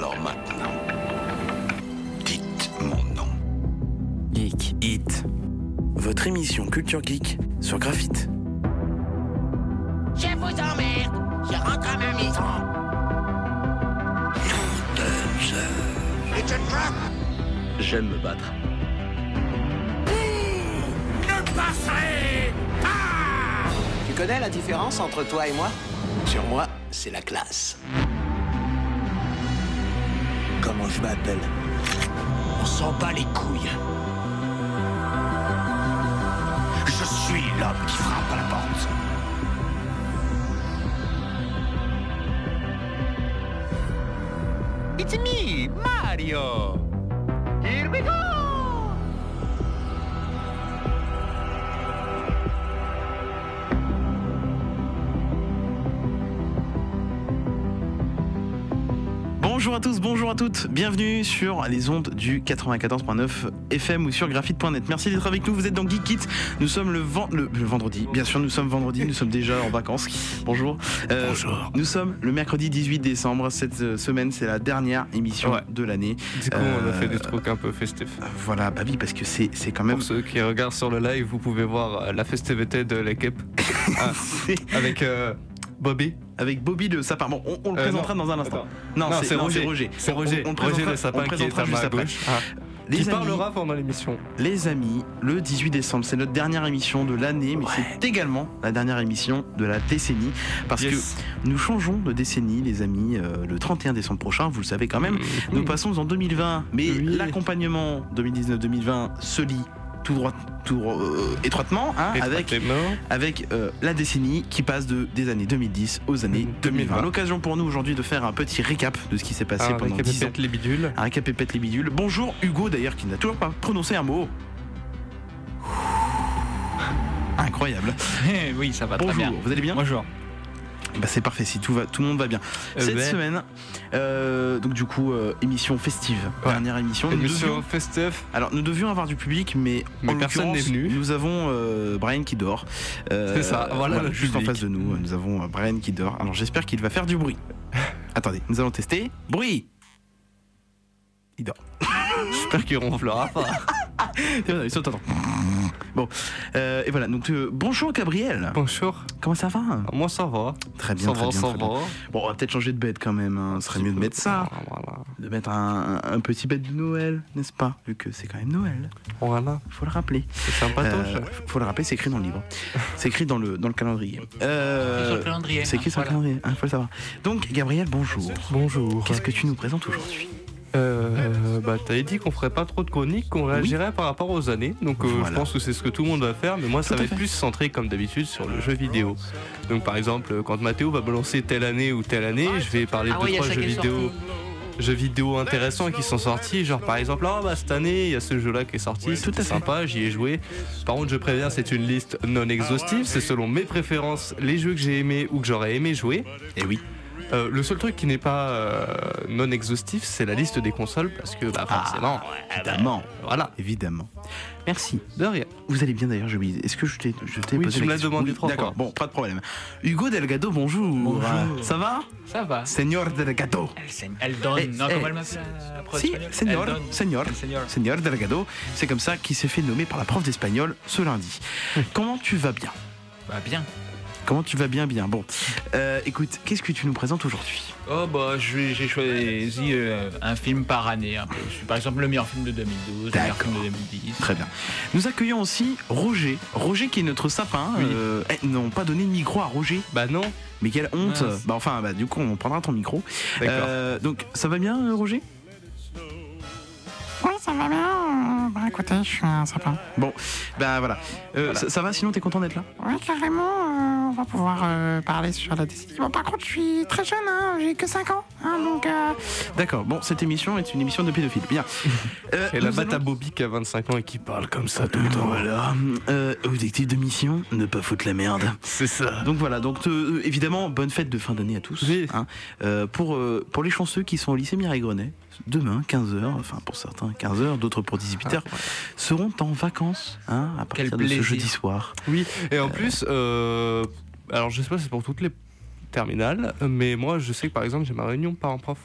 Alors maintenant, dites mon nom. Geek Hit. Votre émission Culture Geek sur Graphite. Je vous emmerde. Je rentre à ma maison. J'aime me battre. Ne passerez pas. Tu connais la différence entre toi et moi? Sur moi, c'est la classe. Je m'appelle On s'en bat les couilles. Je suis l'homme qui frappe à la porte. It's me, Mario! Here we go! Bonjour à tous, bonjour à toutes, bienvenue sur les ondes du 94.9 FM ou sur graphite.net. Merci d'être avec nous, vous êtes dans Geek It. Nous sommes le, ven- le- le vendredi, bien sûr nous sommes vendredi, nous sommes déjà en vacances. Bonjour. Euh, Bonjour. Nous sommes le mercredi 18 décembre, cette euh, semaine c'est la dernière émission Ouais. de l'année. Du coup, on a fait Euh, des trucs un peu festifs. Voilà, bah oui, parce que c'est quand même... Pour ceux qui regardent sur le live, vous pouvez voir la festivité de l'équipe Ah, avec euh, Bobby. Avec Bobby le sapin. Bon, on, on le Euh, présentera non, dans un instant. attends. Non, c'est Roger. Roger. C'est On- Roger, on Roger le sapin on qui est à ma gauche. Ah, Les qui amis, parlera pendant l'émission. Les amis, le 18 décembre, c'est notre dernière émission de l'année, mais c'est également la dernière émission de la décennie, parce Yes. que nous changeons de décennie, les amis, euh, le 31 décembre prochain, vous le savez quand même. Nous passons en 2020, mais Oui. l'accompagnement 2019-2020 se lie tout droit, tout euh, étroitement, hein, avec Étroitement. avec euh, la décennie qui passe de des années 2010 aux années 2020. 2020. L'occasion pour nous aujourd'hui de faire un petit récap de ce qui s'est passé Ah, pendant avec 10 ans. les bidules. Un récap et pète les bidules. Bonjour Hugo d'ailleurs qui n'a toujours pas prononcé un mot. Incroyable. Oui, ça va très Bonjour, bien. vous allez bien? Bonjour. Bah c'est parfait si tout va, tout le monde va bien. Euh, Cette ben, semaine, euh, donc du coup euh, émission festive, Ouais. dernière émission. Émission devions- festif. alors nous devions avoir du public, mais, Mais en personne n'est venu. Nous avons euh, Brian qui dort. C'est ça, voilà juste en face de nous, nous avons Brian qui dort. Alors j'espère qu'il va faire du bruit. Attendez, nous allons tester. Bruit. Il dort. J'espère qu'il ronflera pas. C'est bon, il saute, attends. Bon, euh, et voilà. Donc euh, bonjour Gabriel. Bonjour. Comment ça va? Moi, ça va. Très bien, Ça très va, bien, ça très bien. va. Bon, on va peut-être changer de bête quand même. hein. Ce serait mieux de mettre ça, Voilà. de mettre un, petit bête de Noël, n'est-ce pas? Vu que c'est quand même Noël. Voilà. Faut le rappeler. C'est sympatoche. Euh, faut le rappeler, c'est écrit dans le livre. C'est écrit dans le dans le calendrier. Euh, Sur le calendrier. c'est écrit sur le calendrier. hein, faut le savoir. Donc Gabriel, bonjour. Bonjour. Qu'est-ce que tu nous présentes aujourd'hui? Euh, bah, t'avais dit qu'on ferait pas trop de chroniques, qu'on réagirait par rapport aux années. Donc, euh, Voilà. je pense que c'est ce que tout le monde va faire. Mais moi, ça Tout va être fait. plus centré, comme d'habitude, sur le jeu vidéo. Donc, par exemple, quand Mathéo va balancer telle année ou telle année, je vais parler Ah de oui, il y a trois jeux vidéo. sorti. Jeux vidéo intéressants qui sont sortis, genre par exemple, ah bah cette année il y a ce jeu là qui est sorti, tout à sympa, j'y ai joué. Par contre, je préviens, c'est une liste non exhaustive, c'est selon mes préférences, les jeux que j'ai aimés ou que j'aurais aimé jouer. Eh oui. Euh, le seul truc qui n'est pas euh, non exhaustif, c'est la liste des consoles parce que bah, forcément, Évidemment. voilà, Évidemment. Merci. de rien. Vous allez bien d'ailleurs, j'ai oublié. Est-ce que je t'ai je t'ai Oui, posé tu la me l'as question demandé Oui, trois D'accord, bon, pas de problème. Hugo Delgado, bonjour. Bonjour. Ça va? Ça va. Señor Delgado. Elle, s'aime- elle donne. Eh, non, eh, comment elle m'appelle? La prof Si, espagnole Señor, Elle donne. Señor, El señor. Señor Delgado. C'est comme ça qu'il s'est fait nommer par la prof d'espagnol ce lundi. Comment tu vas bien? Bah bien. Comment tu vas bien, bien Bon, euh, écoute, qu'est-ce que tu nous présentes aujourd'hui? Oh bah je- j'ai choisi euh, un film par année un peu. Par exemple le meilleur film de 2012, le meilleur D'accord. film de 2010. Très bien. Nous accueillons aussi Roger. Roger qui est notre sapin. Oui. Euh, eh, non, pas donné de micro à Roger. Bah non, Mais quelle honte. Mince. Bah enfin, bah, du coup, on prendra ton micro. d'accord. Euh, donc, ça va bien, Roger? Oui, ça va bien. Bah écoutez, je suis un sapin. Bon, bah voilà. Euh, Ça, ça va, sinon t'es content d'être là? Oui, carrément, euh, on va pouvoir euh, parler sur la décennie. Bon, par contre, je suis très jeune, hein, j'ai que 5 ans. hein, donc, euh, D'accord, bon, cette émission est une émission de pédophile. Bien. Euh, Et la batte à allons- Bobby qui a 25 ans et qui parle comme ça tout le temps. Voilà. Euh, objectif de mission, ne pas foutre la merde. C'est ça. Donc voilà, donc euh, évidemment, bonne fête de fin d'année à tous. Oui. hein. Euh, pour, euh, pour les chanceux qui sont au lycée Mireille Grenet, demain, 15h, enfin pour certains 15h, d'autres pour 18h, seront en vacances hein, à partir Quel de ce jeudi soir. Oui, et en plus, euh, alors je sais pas si c'est pour toutes les terminales, mais moi je sais que par exemple j'ai ma réunion parents-prof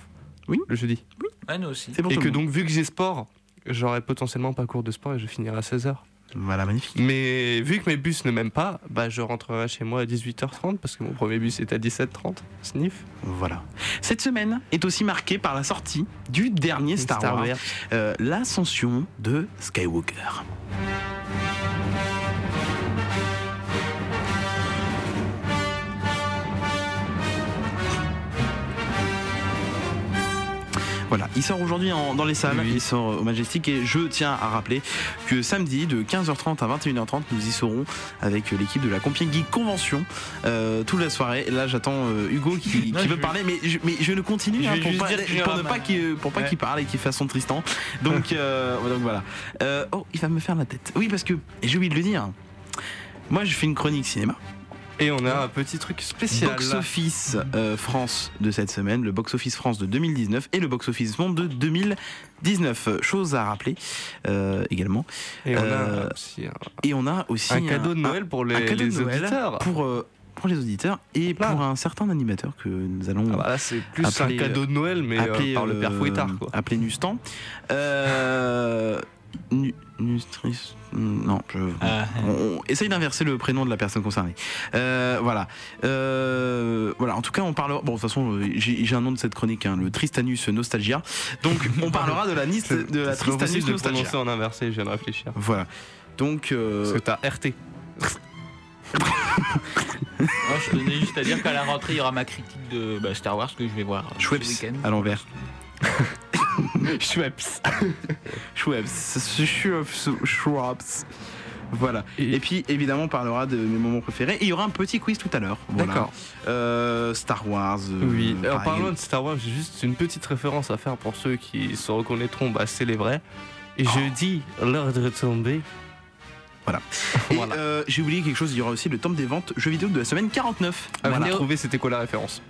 Oui. Le jeudi. Ouais, nous aussi. Pour Et que monde. donc, vu que j'ai sport, j'aurai potentiellement pas cours de sport et je finirai à 16h. Voilà, magnifique. Mais vu que mes bus ne m'aiment pas, bah je rentrerai chez moi à 18h30 parce que mon premier bus est à 17h30. Sniff. Voilà. Cette semaine est aussi marquée par la sortie du dernier Star, Star Wars, Wars. euh, l'ascension de Skywalker. Voilà, il sort aujourd'hui dans les salles, Oui. il sort au Majestic et je tiens à rappeler que samedi de 15h30 à 21h30 nous y serons avec l'équipe de la Compiègne Geek Convention euh, toute la soirée. Et là j'attends euh, Hugo qui, Non, qui je veut parler mais je, mais je ne continue Je hein, pour, pas, pour ne pas qu'il pour pas Ouais. qu'il parle et qu'il fasse son Tristan. Donc, euh, donc voilà. Euh, oh, il va me faire la tête. Oui parce que et j'ai oublié de le dire. Moi je fais une chronique cinéma. Et on a un petit truc spécial. Box Office euh, France de cette semaine, le Box Office France de 2019 et le Box Office Monde de 2019. Euh, Chose à rappeler euh, également. Et on Euh, a aussi un, Et on a aussi un cadeau de un- Noël pour les, un cadeau de Noël auditeurs. pour euh, pour les auditeurs et Là. pour un certain animateur que nous allons Ah bah c'est plus Appelé, un cadeau de Noël, mais euh, par le père euh, Fouettard, quoi. Appeler Nustan. Euh, Nu- Nustris. Non, je. Ah, On, on essaye d'inverser le prénom de la personne concernée. Euh, voilà. Euh, voilà. En tout cas, on parlera. Bon, de toute façon, j'ai un nom de cette chronique, hein, le Tristanus Nostalgia. Donc, on parlera de la, nis- de la Tristanus de Nostalgia. prononcer en inversé, je viens de réfléchir. Voilà. Donc, euh, Parce que t'as RT. non, je tenais juste à dire qu'à la rentrée, il y aura ma critique de bah, Star Wars que je vais voir euh, ce Schweppes week-end. à l'envers. Schweppes. Schweppes. Schweppes. Schweppes. Voilà. Et, puis évidemment on parlera de mes moments préférés. Et il y aura un petit quiz tout à l'heure. Voilà. D'accord. Euh, Star Wars. euh, Oui, en parlant de Star Wars, j'ai juste une petite référence à faire pour ceux qui se reconnaîtront, bah c'est les vrais. Et je dis l'ordre de tomber. Et Voilà. euh, j'ai oublié quelque chose, il y aura aussi le tome des ventes jeux vidéo de la semaine 49. Ah, Voilà. Vous trouvez c'était quoi la référence?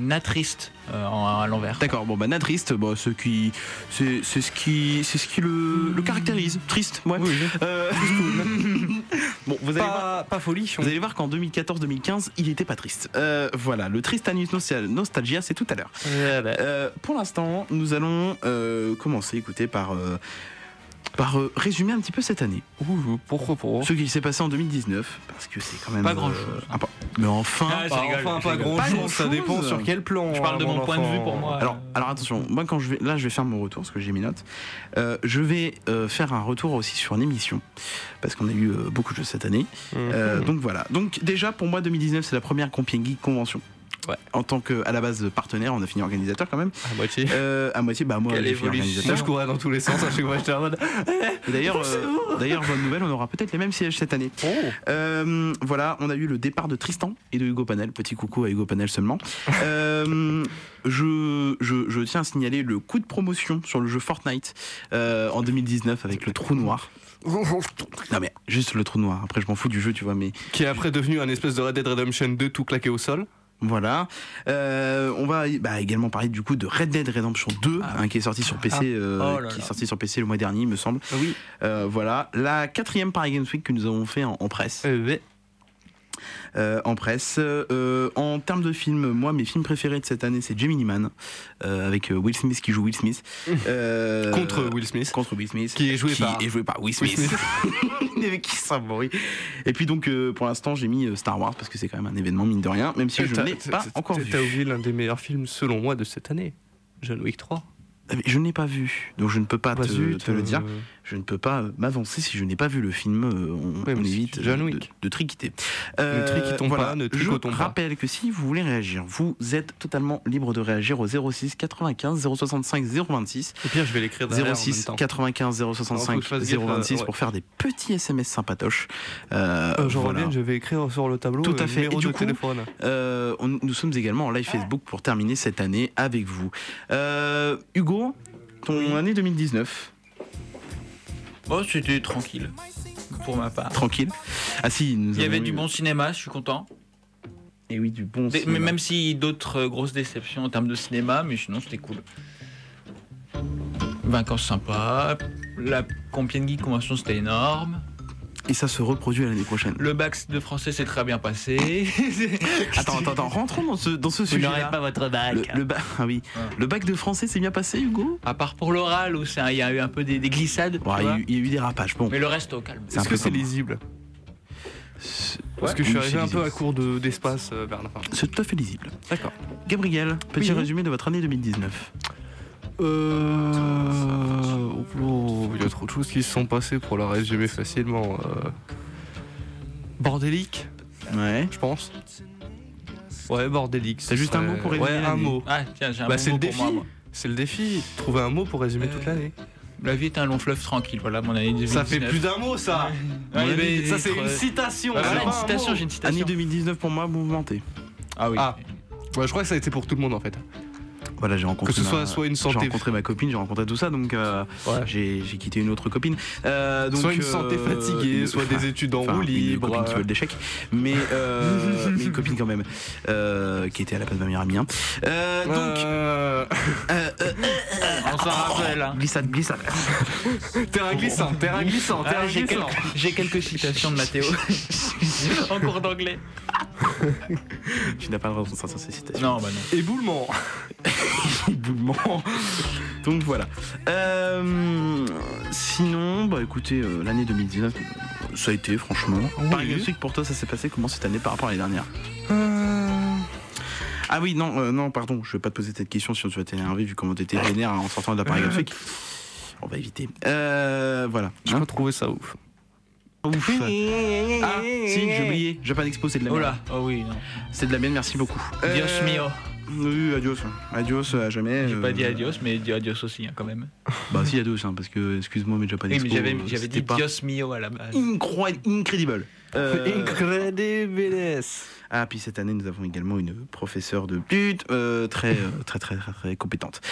Natriste euh, en- à l'envers. D'accord, bon bah Natriste, bon, ce qui, c'est, c'est ce qui, c'est ce qui le, le caractérise. Triste, ouais. Euh, bon, vous allez voir. Pas, pas folie. Vous allez voir qu'en 2014-2015, il était pas triste. Euh, voilà, le Tristanus Nostal- Nostalgia, c'est tout à l'heure. Euh, pour l'instant, nous allons euh, commencer, écoutez, par, euh, par euh, résumer un petit peu cette année. Pourquoi pour Ce qui s'est passé en 2019, parce que c'est quand même. Pas euh, grand-chose. un peu- Mais enfin. Ah, je rigole, enfin, je pas rigole. grand Pas chose, ça dépend sur quel plan. Je parle de mon mon point de enfant. vue pour moi. Alors, alors attention, moi quand je vais là je vais faire mon retour parce que j'ai mes notes. Euh, je vais euh, faire un retour aussi sur une émission parce qu'on a eu euh, beaucoup de jeux cette année. Euh, Mhm. donc voilà. Donc déjà pour moi 2019 c'est la première Compiègne Geek convention. Ouais. En tant que à la base partenaire, on a fini organisateur quand même. à moitié. Euh, à moitié, bah moi Quelle évolution. Je courais dans tous les sens à chaque fois. J'étais en mode. D'ailleurs, euh, d'ailleurs bonne nouvelle, on aura peut-être les mêmes sièges cette année. Oh Euh, voilà, on a eu le départ de Tristan et de Hugo Panel. Petit coucou à Hugo Panel seulement. Euh, je, je, je tiens à signaler le coup de promotion sur le jeu Fortnite euh, en 2019 avec le trou noir. Non mais juste le trou noir. Après je m'en fous du jeu, tu vois. Mais Qui est après devenu un espèce de Red Dead Redemption 2 tout claqué au sol. Voilà. Euh, on va bah, également parler du coup de Red Dead Redemption 2 Ah. hein, qui est sorti sur PC, euh, Oh là qui est là. sorti sur PC le mois dernier, il me semble. Oui. Euh, voilà, la quatrième Paris Games Week que nous avons fait en, en presse. Euh, en presse. Euh, en termes de films, moi, mes films préférés de cette année, c'est Gemini Man, euh, avec Will Smith qui joue Will Smith. Contre Will Smith. Contre Will Smith. Qui est joué par- est joué par Will Will Smith. Qui ça bruit. Et puis donc, pour l'instant, j'ai mis Star Wars parce que c'est quand même un événement, mine de rien, même si je ne l'ai pas encore vu. T'as oublié l'un des meilleurs films selon moi de cette année. John Wick 3. Ah, Je ne l'ai pas vu, donc je ne peux pas Bah te, zut, te le dire. Euh, Je ne peux pas euh, m'avancer si je n'ai pas vu le film. euh, on, Ouais, on évite John de- Wick. de, de triquiter. Ne triquitons pas, ne je pas. rappelle que si vous voulez réagir, vous êtes totalement libre de réagir au 06 95 065 026. Au pire, je vais l'écrire derrière en même 06 temps. 95 Alors, faut 065 que je fasse gaffe, 026 euh, ouais. pour faire des petits SMS sympatoches. Euh, Euh, je voilà. reviens, je vais écrire sur le tableau Tout à fait. Et du de coup, téléphone. Euh, on- nous sommes également en live Facebook pour terminer cette année avec vous. Euh, Hugo, ton année 2019, Oh, c'était tranquille. Pour ma part. tranquille. Ah si, nous Il y avait du bon cinéma, je suis content. Et oui, du bon. Des- cinéma. même si d'autres euh, grosses déceptions en termes de cinéma, mais sinon c'était cool. Vacances sympa. La Compiègne Geek Convention c'était énorme. Et ça se reproduit à l'année prochaine. Le bac de français s'est très bien passé. Attends, attends, attends, rentrons dans ce, dans ce Vous sujet. n'aurez pas votre bac. Le, le bac, ah oui. Ouais. Le bac de français s'est bien passé, Hugo? À part pour l'oral où il y a eu un peu des, des glissades. Ouais, il, y a eu, il y a eu des rapages. Bon, Mais le reste au calme. Est-ce que c'est lisible? Parce que je suis arrivé un peu à court de- d'espace euh, vers la fin. C'est tout à fait lisible. D'accord. Gabriel, petit Oui. résumé de votre année 2019. Euh... oh, il y a trop de choses qui se sont passées pour la résumer facilement. euh. Bordélique, Ouais. je pense. Ouais, bordélique. T'as ce juste un mot pour résumer Ouais, un mot. Ah tiens, j'ai un Bah, bon c'est mot le pour moi, défi. C'est le défi. Trouver un mot pour résumer Euh, toute l'année. La vie est un long fleuve tranquille. Voilà mon année 2019. Ça fait plus d'un mot, ça. Ouais, Ouais, mais- ça, c'est euh, une citation. Ouais, c'est voilà, pas une un citation, j'ai une citation. Année 2019 pour moi, mouvementée. Ah oui. Ah. Ouais, je crois que ça a été pour tout le monde en fait. Voilà, j'ai rencontré. Que ce ma- soit soit une J'ai santé, rencontré ma copine, j'ai rencontré tout ça, donc euh, Ouais. j'ai j'ai quitté une autre copine. Euh, donc, soit une santé euh, fatiguée, une- soit enfin, des études en roue une libre. copine qui le d'échec, mais, euh, mais une copine quand même, euh, qui était à la place de ma meilleure amie. hein. Euh, donc, Euh, euh, euh, On s'en rappelle. hein. glissade, glissade. terrain glissant, terrain glissant, Ah, terrain j'ai, glissant. quelques, j'ai quelques citations de Mathéo en cours d'anglais. Tu n'as pas le droit de sortir ces citations. Non, bah non. Éboulement. Éboulement. Donc voilà. Euh, sinon, bah écoutez, euh, l'année 2019, ça a été franchement. Paris Games Week, pour toi, ça s'est passé comment cette année par rapport à l'année dernière Euh, Ah oui, non, euh, non, pardon, je vais pas te poser cette question si tu vas t'énerver vu comment t'étais vénère en sortant de la Paris Games Week. On va éviter. Euh, voilà. J'ai Hein pas trouvé ça ouf. Ouf. Ah, si, j'ai oublié. Japan Expo, c'est de la Oh merde. là. Oh oui, non. C'est de la mienne, merci beaucoup. Dios Euh, mio. Oui, adios. Adios, à jamais. J'ai euh, pas dit adios, mais dit adios aussi, hein, quand même. Bah si, adios, hein, parce que, excuse-moi, mais Japan Oui, Expo. mais j'avais, euh, dit pas Dios mio à la base. incroyable, incredible. Euh, Incredibles. Ah, puis cette année, nous avons également une professeure de pute euh, très, euh, très, très, très, très compétente.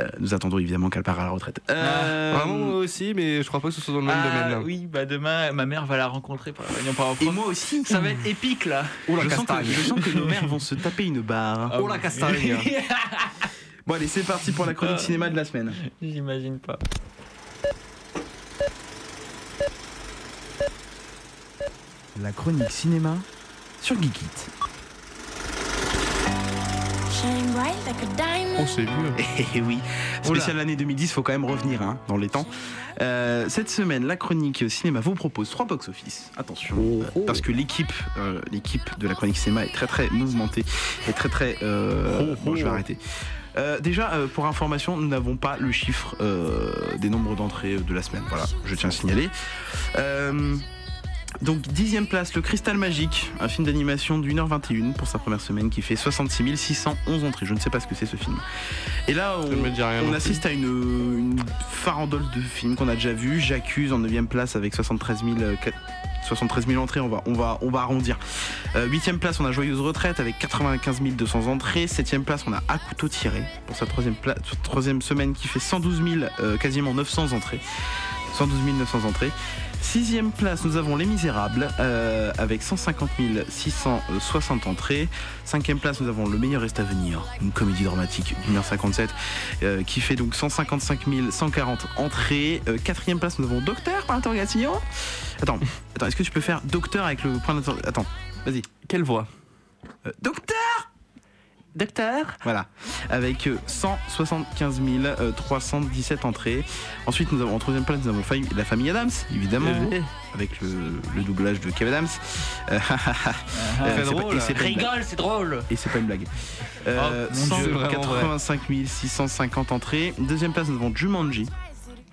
Euh, nous attendons évidemment qu'elle part à la retraite. Euh, Vraiment moi aussi, mais je crois pas que ce soit dans le même Ah, domaine. là. oui, bah demain, ma mère va la rencontrer pour la réunion par Et moi aussi. Ça va être épique là. Oh la je, sens que, castagne. je sens que nos mères vont se taper une barre. Ah Oh la castagne. Bon, allez, c'est parti pour la chronique Ah. cinéma de la semaine. J'imagine pas. La chronique cinéma sur Geekit. Oh, c'est vieux. Eh oui, spécial année 2010, faut quand même revenir hein, dans les temps. Euh, cette semaine, la chronique cinéma vous propose trois box-office. Attention, euh, parce que l'équipe, euh, l'équipe de la chronique cinéma est très très mouvementée et très très. euh, bon, je vais arrêter. Euh, déjà, euh, pour information, nous n'avons pas le chiffre euh, des nombres d'entrées de la semaine. Voilà, je tiens à signaler. Euh, donc, dixième place, Le Cristal Magique, un film d'animation d'une heure 21 pour sa première semaine qui fait 66 611 entrées. Je ne sais pas ce que c'est ce film. Et là, on, assiste à une, une farandole de films qu'on a déjà vu. J'accuse en 9 place avec 73 000, euh, quat- 73 000 entrées, on va, on va, on va arrondir. Euh, Huitième place, on a Joyeuse Retraite avec 95 200 entrées. Septième place, on a À couteau tiré pour sa troisième, troisième semaine qui fait 112 000, euh, quasiment 900 entrées. 112 900 entrées. Sixième place, nous avons Les Misérables euh, avec 150 660 entrées. Cinquième place, nous avons Le meilleur reste à venir, une comédie dramatique d'une heure 57 euh, qui fait donc 155 140 entrées. Euh, quatrième place, nous avons Docteur par interrogation. Attends, attends, est-ce que tu peux faire Docteur avec le point d'interrogation? Attends, vas-y. Quelle voix? Euh, docteur Docteur Voilà, avec euh, 175 317 entrées. Ensuite, nous avons en troisième place, nous avons la famille Adams, évidemment, avec le, le doublage de Kev Adams. Euh, euh, Très c'est drôle. et c'est pas une blague. Rigole, c'est drôle. Et c'est pas une blague. Euh, Oh, mon Dieu, c'est vraiment vrai. 185 650 entrées. Deuxième place, nous avons Jumanji,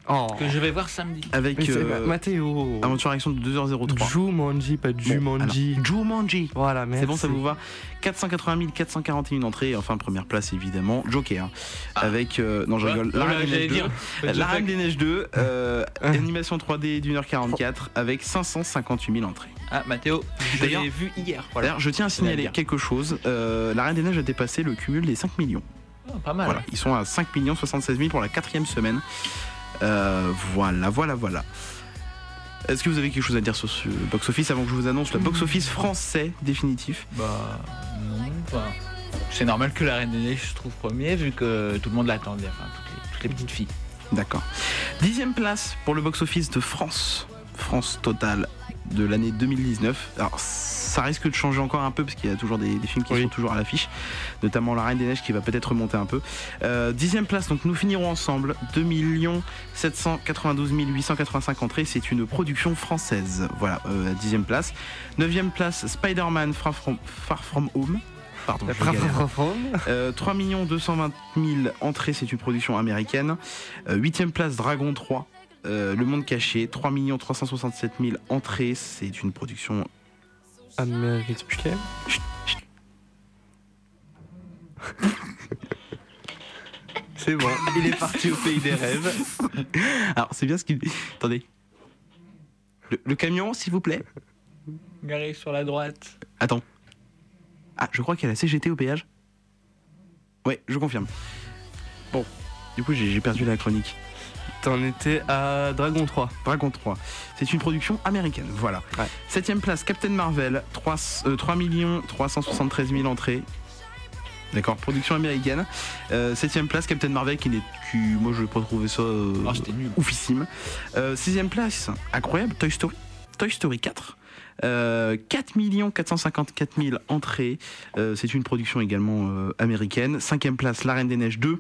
Oh. Que je vais voir samedi. avec euh, Mathéo. aventure action de 2h03. Jumanji, pas Jumanji. alors, Jumanji. Voilà, merci. C'est bon, ça vous va 480 441 entrées. Enfin, première place, évidemment, Joker. Avec. euh, non, je rigole. La Reine des Neiges 2. dire. La je Reine fais- des Neiges 2, euh, Hein. animation 3D d'une heure 44 avec 558 000 entrées. Ah, Mathéo, je D'ailleurs- l'ai vu hier. Voilà. D'ailleurs, je tiens à signaler quelque chose. Euh, la Reine des Neiges a dépassé le cumul des 5 millions. Oh, pas mal. Voilà, ils sont à 5 76 000 pour la quatrième semaine. Euh, voilà, voilà, voilà. Est-ce que vous avez quelque chose à dire sur ce box-office avant que je vous annonce le box-office français définitif? Bah, non. Enfin, c'est normal que la Reine des Neiges se trouve premier vu que tout le monde l'attendait. Enfin, toutes les, toutes les petites filles. D'accord. Dixième place pour le box-office de France. France Total de l'année 2019. Alors ça risque de changer encore un peu parce qu'il y a toujours des, des films qui Oui. sont toujours à l'affiche, notamment La Reine des Neiges qui va peut-être remonter un peu. Euh, dixième place, donc nous finirons ensemble. 2 792 885 entrées, c'est une production française. Voilà, euh, dixième place. Neuvième place, Spider-Man Far From, Far From Home. Pardon, je galère. Euh, 3 220 000 entrées, c'est une production américaine. Euh, Huitième place, Dragon 3. Euh, le Monde Caché, 3 367 000 entrées, c'est une production. Américain. C'est bon, il est parti au pays des rêves. Alors, c'est bien ce qu'il. Attendez. Le, le camion, s'il vous plaît. Garé sur la droite. Attends. Ah, je crois qu'il y a la CGT au péage. Ouais, je confirme. Bon, du coup, j'ai j'ai perdu la chronique. T'en étais à Dragon 3. Dragon 3. C'est une production américaine, voilà. Ouais. Septième place, Captain Marvel, 3, euh, 3 373 000 entrées. D'accord, production américaine. Euh, septième place, Captain Marvel, qui n'est, qui, moi je vais pas trouver ça euh, Oh, nul. oufissime. Euh, sixième place, incroyable, Toy Story. Toy Story 4. Euh, 4 454 000 entrées. Euh, c'est une production également euh, américaine. Cinquième place, La Reine des Neiges 2.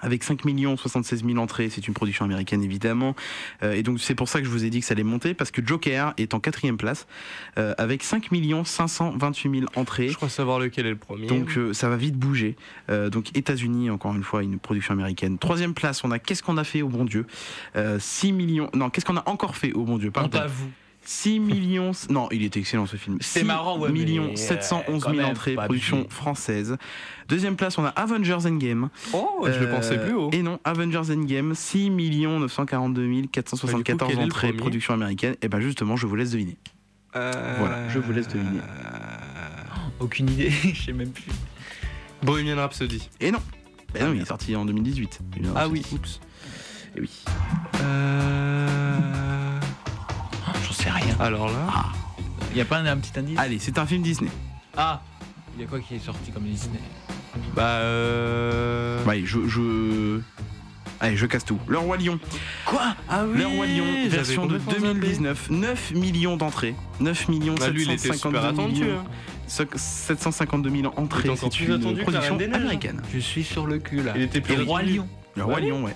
Avec 5 76 000 entrées, c'est une production américaine évidemment. Euh, et donc c'est pour ça que je vous ai dit que ça allait monter, parce que Joker est en quatrième place, euh, avec 5 528 000 entrées. Je crois savoir lequel est le premier. Donc euh, ça va vite bouger. Euh, donc États-Unis, encore une fois, une production américaine. Troisième place, on a Qu'est-ce qu'on a fait au bon Dieu? Euh, 6 millions. Non, qu'est-ce qu'on a encore fait au bon Dieu? On Pardon. t'avoue. 6 millions. Non, il était excellent ce film. C'est 6 marrant, ouais, millions mais, euh, 711 quand 000 même, entrées, production française. Deuxième place, on a Avengers Endgame. oh, je le Euh, pensais plus haut. Et non, Avengers Endgame, 6 942 474 quel est le entrées, production américaine. Et ben justement, je vous laisse deviner. Voilà, je vous laisse deviner. Aucune idée, je sais même plus. Bohemian Rhapsody. Et non. Ben non, il est sorti en 2018. Ah oui. Oups. Et oui. Euh... Alors là. Y a pas un, un petit indice? Allez, c'est un film Disney. Ah Il y a quoi qui est sorti comme Disney? Bah euh. Ouais, je, je... Allez, je casse tout. Le Roi Lion. Quoi? Ah oui Le Roi Lion, version de complètement zappé. 2019. 9 millions d'entrées. 9 millions Bah, lui, il était 752 super attendu. millions. hein. 752 000 entrées. Il C'est une production hein. américaine. Je suis sur le cul là. Il était plus le roi lion. Le Roi. Lion, ouais.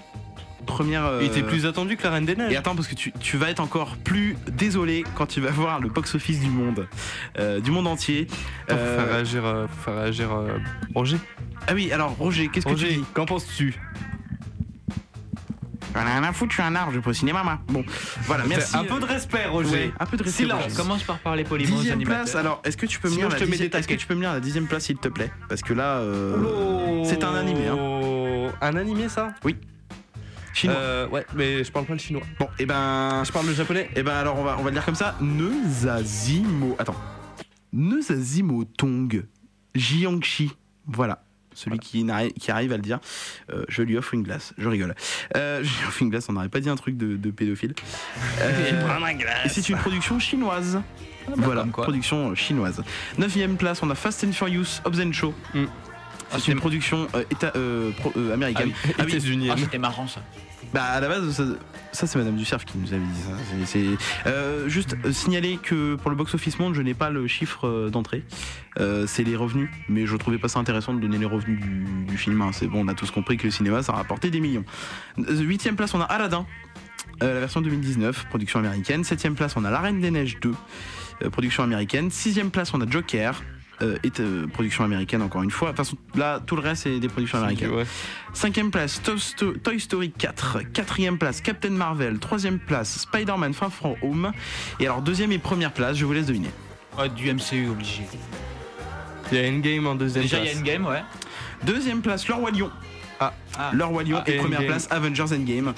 Première. euh, Il était plus attendu que la Reine des Neiges. Et attends, parce que tu, tu vas être encore plus désolé quand tu vas voir le box-office du monde. Euh, du monde entier. Attends, faut Euh, faire réagir, euh, faut faire réagir euh, Roger. Ah oui, alors Roger, qu'est-ce que tu Roger, dis? Qu'en penses-tu? J'en ai rien à foutre, je suis un arbre, je vais pas au cinéma, moi. Bon, voilà, merci. Un peu de respect, Roger. Ouais, un peu de respect. Silence. Roger. Commence par parler poliment Dixième place, alors est-ce que tu peux me lire je la te mets dixième- des est-ce que tu peux me lire la dixième place s'il te plaît? Parce que là, euh, c'est un animé, hein. Oh, Un animé, ça? Chinois. Euh, Ouais, mais je parle pas le chinois. Bon, et ben, Je parle le japonais. et ben alors on va on va le dire comme ça. Nezazimo, attends, Nezazimo Tong Jiangxi, voilà. Celui qui, n'arrive- qui arrive à le dire, Euh, je lui offre une glace. Je rigole. Euh, je lui offre une glace. On n'aurait pas dit un truc de, de pédophile. Et c'est une production chinoise. voilà, comme quoi. production chinoise. Neuvième place, on a Fast and Furious Hobbs Show. Mm. Ah, C'est une production euh, éta- euh, pro- euh, américaine. Ah oui. États-Unis. Ah, c'était marrant ça. Bah à la base, ça, ça, c'est Madame Ducerf qui nous avait dit ça. Euh, juste euh, signaler que pour le box office monde, je n'ai pas le chiffre euh, d'entrée. Euh, c'est les revenus, mais je trouvais pas ça intéressant de donner les revenus du, du film. hein. C'est bon, on a tous compris que le cinéma, ça a rapporté des millions. Huitième place, on a Aladdin. euh, la version 2019, production américaine. Septième place, on a La Reine des Neiges 2, euh, production américaine. Sixième place, on a Joker, euh, et, euh, production américaine encore une fois. De toute façon, là, tout le reste, c'est des productions américaines. Ouais. Cinquième place, Toy Story 4. Quatrième place, Captain Marvel. Troisième place, Spider-Man Far From Home. Et alors, deuxième et première place, je vous laisse deviner. Ouais, du MCU obligé. Il y a Endgame en deuxième Déjà, il y a place. une game, ouais. Deuxième place, Le Roi Lion. Ah. Ah. Le Roi Lion. Ah, et et première Endgame. place, Avengers Endgame.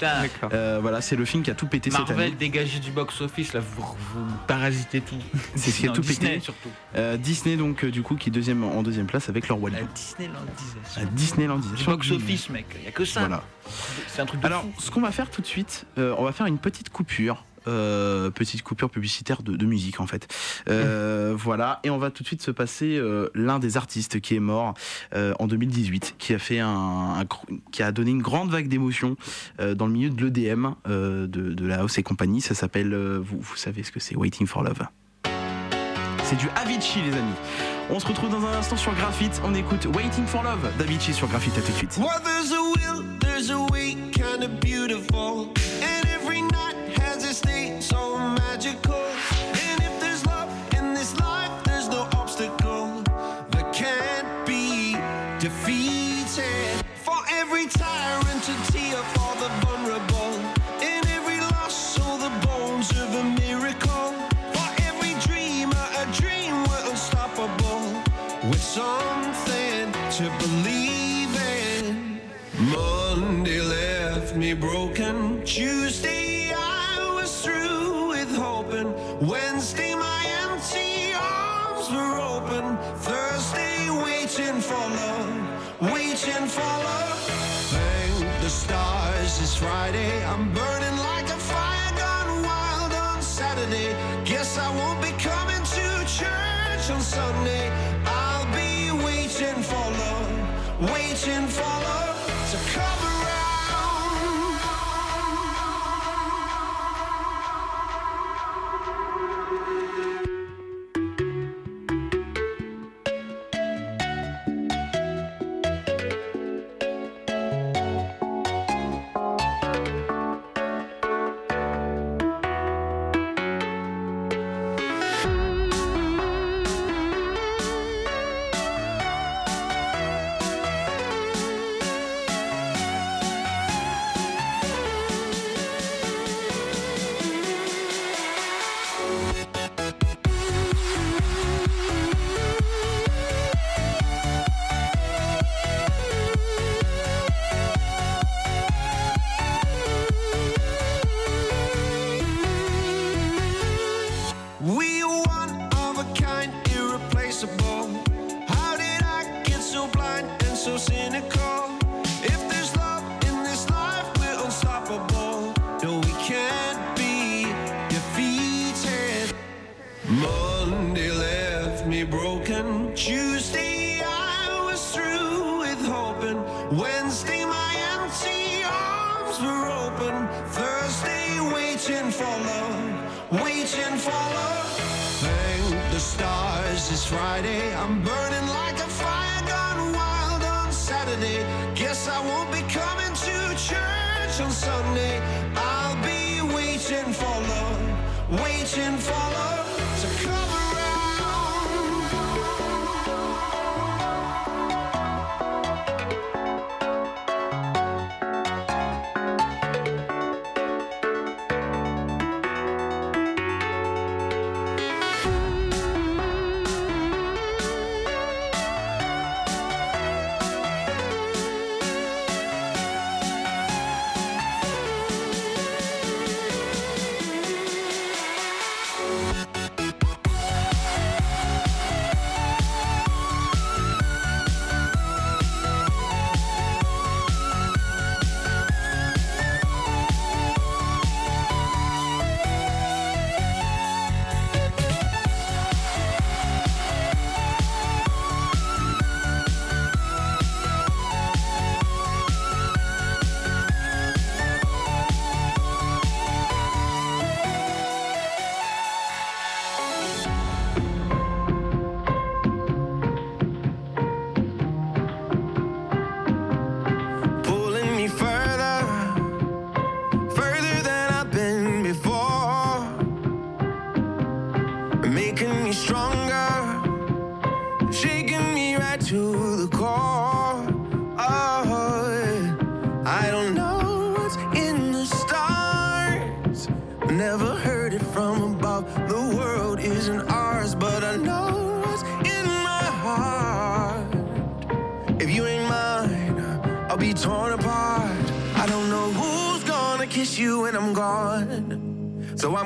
Euh, voilà, c'est le film qui a tout pété cette Marvel année. dégagé du box-office, là, vous, vous parasitez tout. C'est ce qui a tout Disney, pété. surtout. Euh, Disney, donc, euh, du coup, qui est deuxième, en deuxième place avec Le Roi La. Disneylandisation. La Disneylandisation. Du box-office, mec. Il y a que ça. Voilà. C'est un truc de Alors, fou. ce qu'on va faire tout de suite, euh, on va faire une petite coupure euh, petite coupure publicitaire de, de musique en fait. Euh, Voilà, et on va tout de suite se passer euh, l'un des artistes qui est mort euh, en 2018, qui a fait un, qui a donné une grande vague d'émotions euh, dans le milieu de l'EDM, euh, de, de la house et compagnie. Ça s'appelle, euh, vous, vous savez ce que c'est, Waiting for Love. C'est du Avicii les amis. On se retrouve dans un instant sur Graphite. On écoute Waiting for Love d'Avicii sur Graphite. À tout de suite. Well, there's a will, there's a way, kind of beautiful. obviously so magical Wednesday my empty arms were open. Thursday waiting for love, waiting for love. Thank the stars it's Friday. I'm burning Guess I won't be coming to church on Sunday.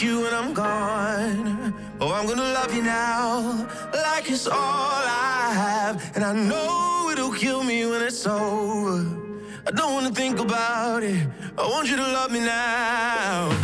Gonna you when I'm gone? Oh, I'm gonna love you now, like it's all I have. And I know it'll kill me when it's over. I don't wanna think about it. I want you to love me now.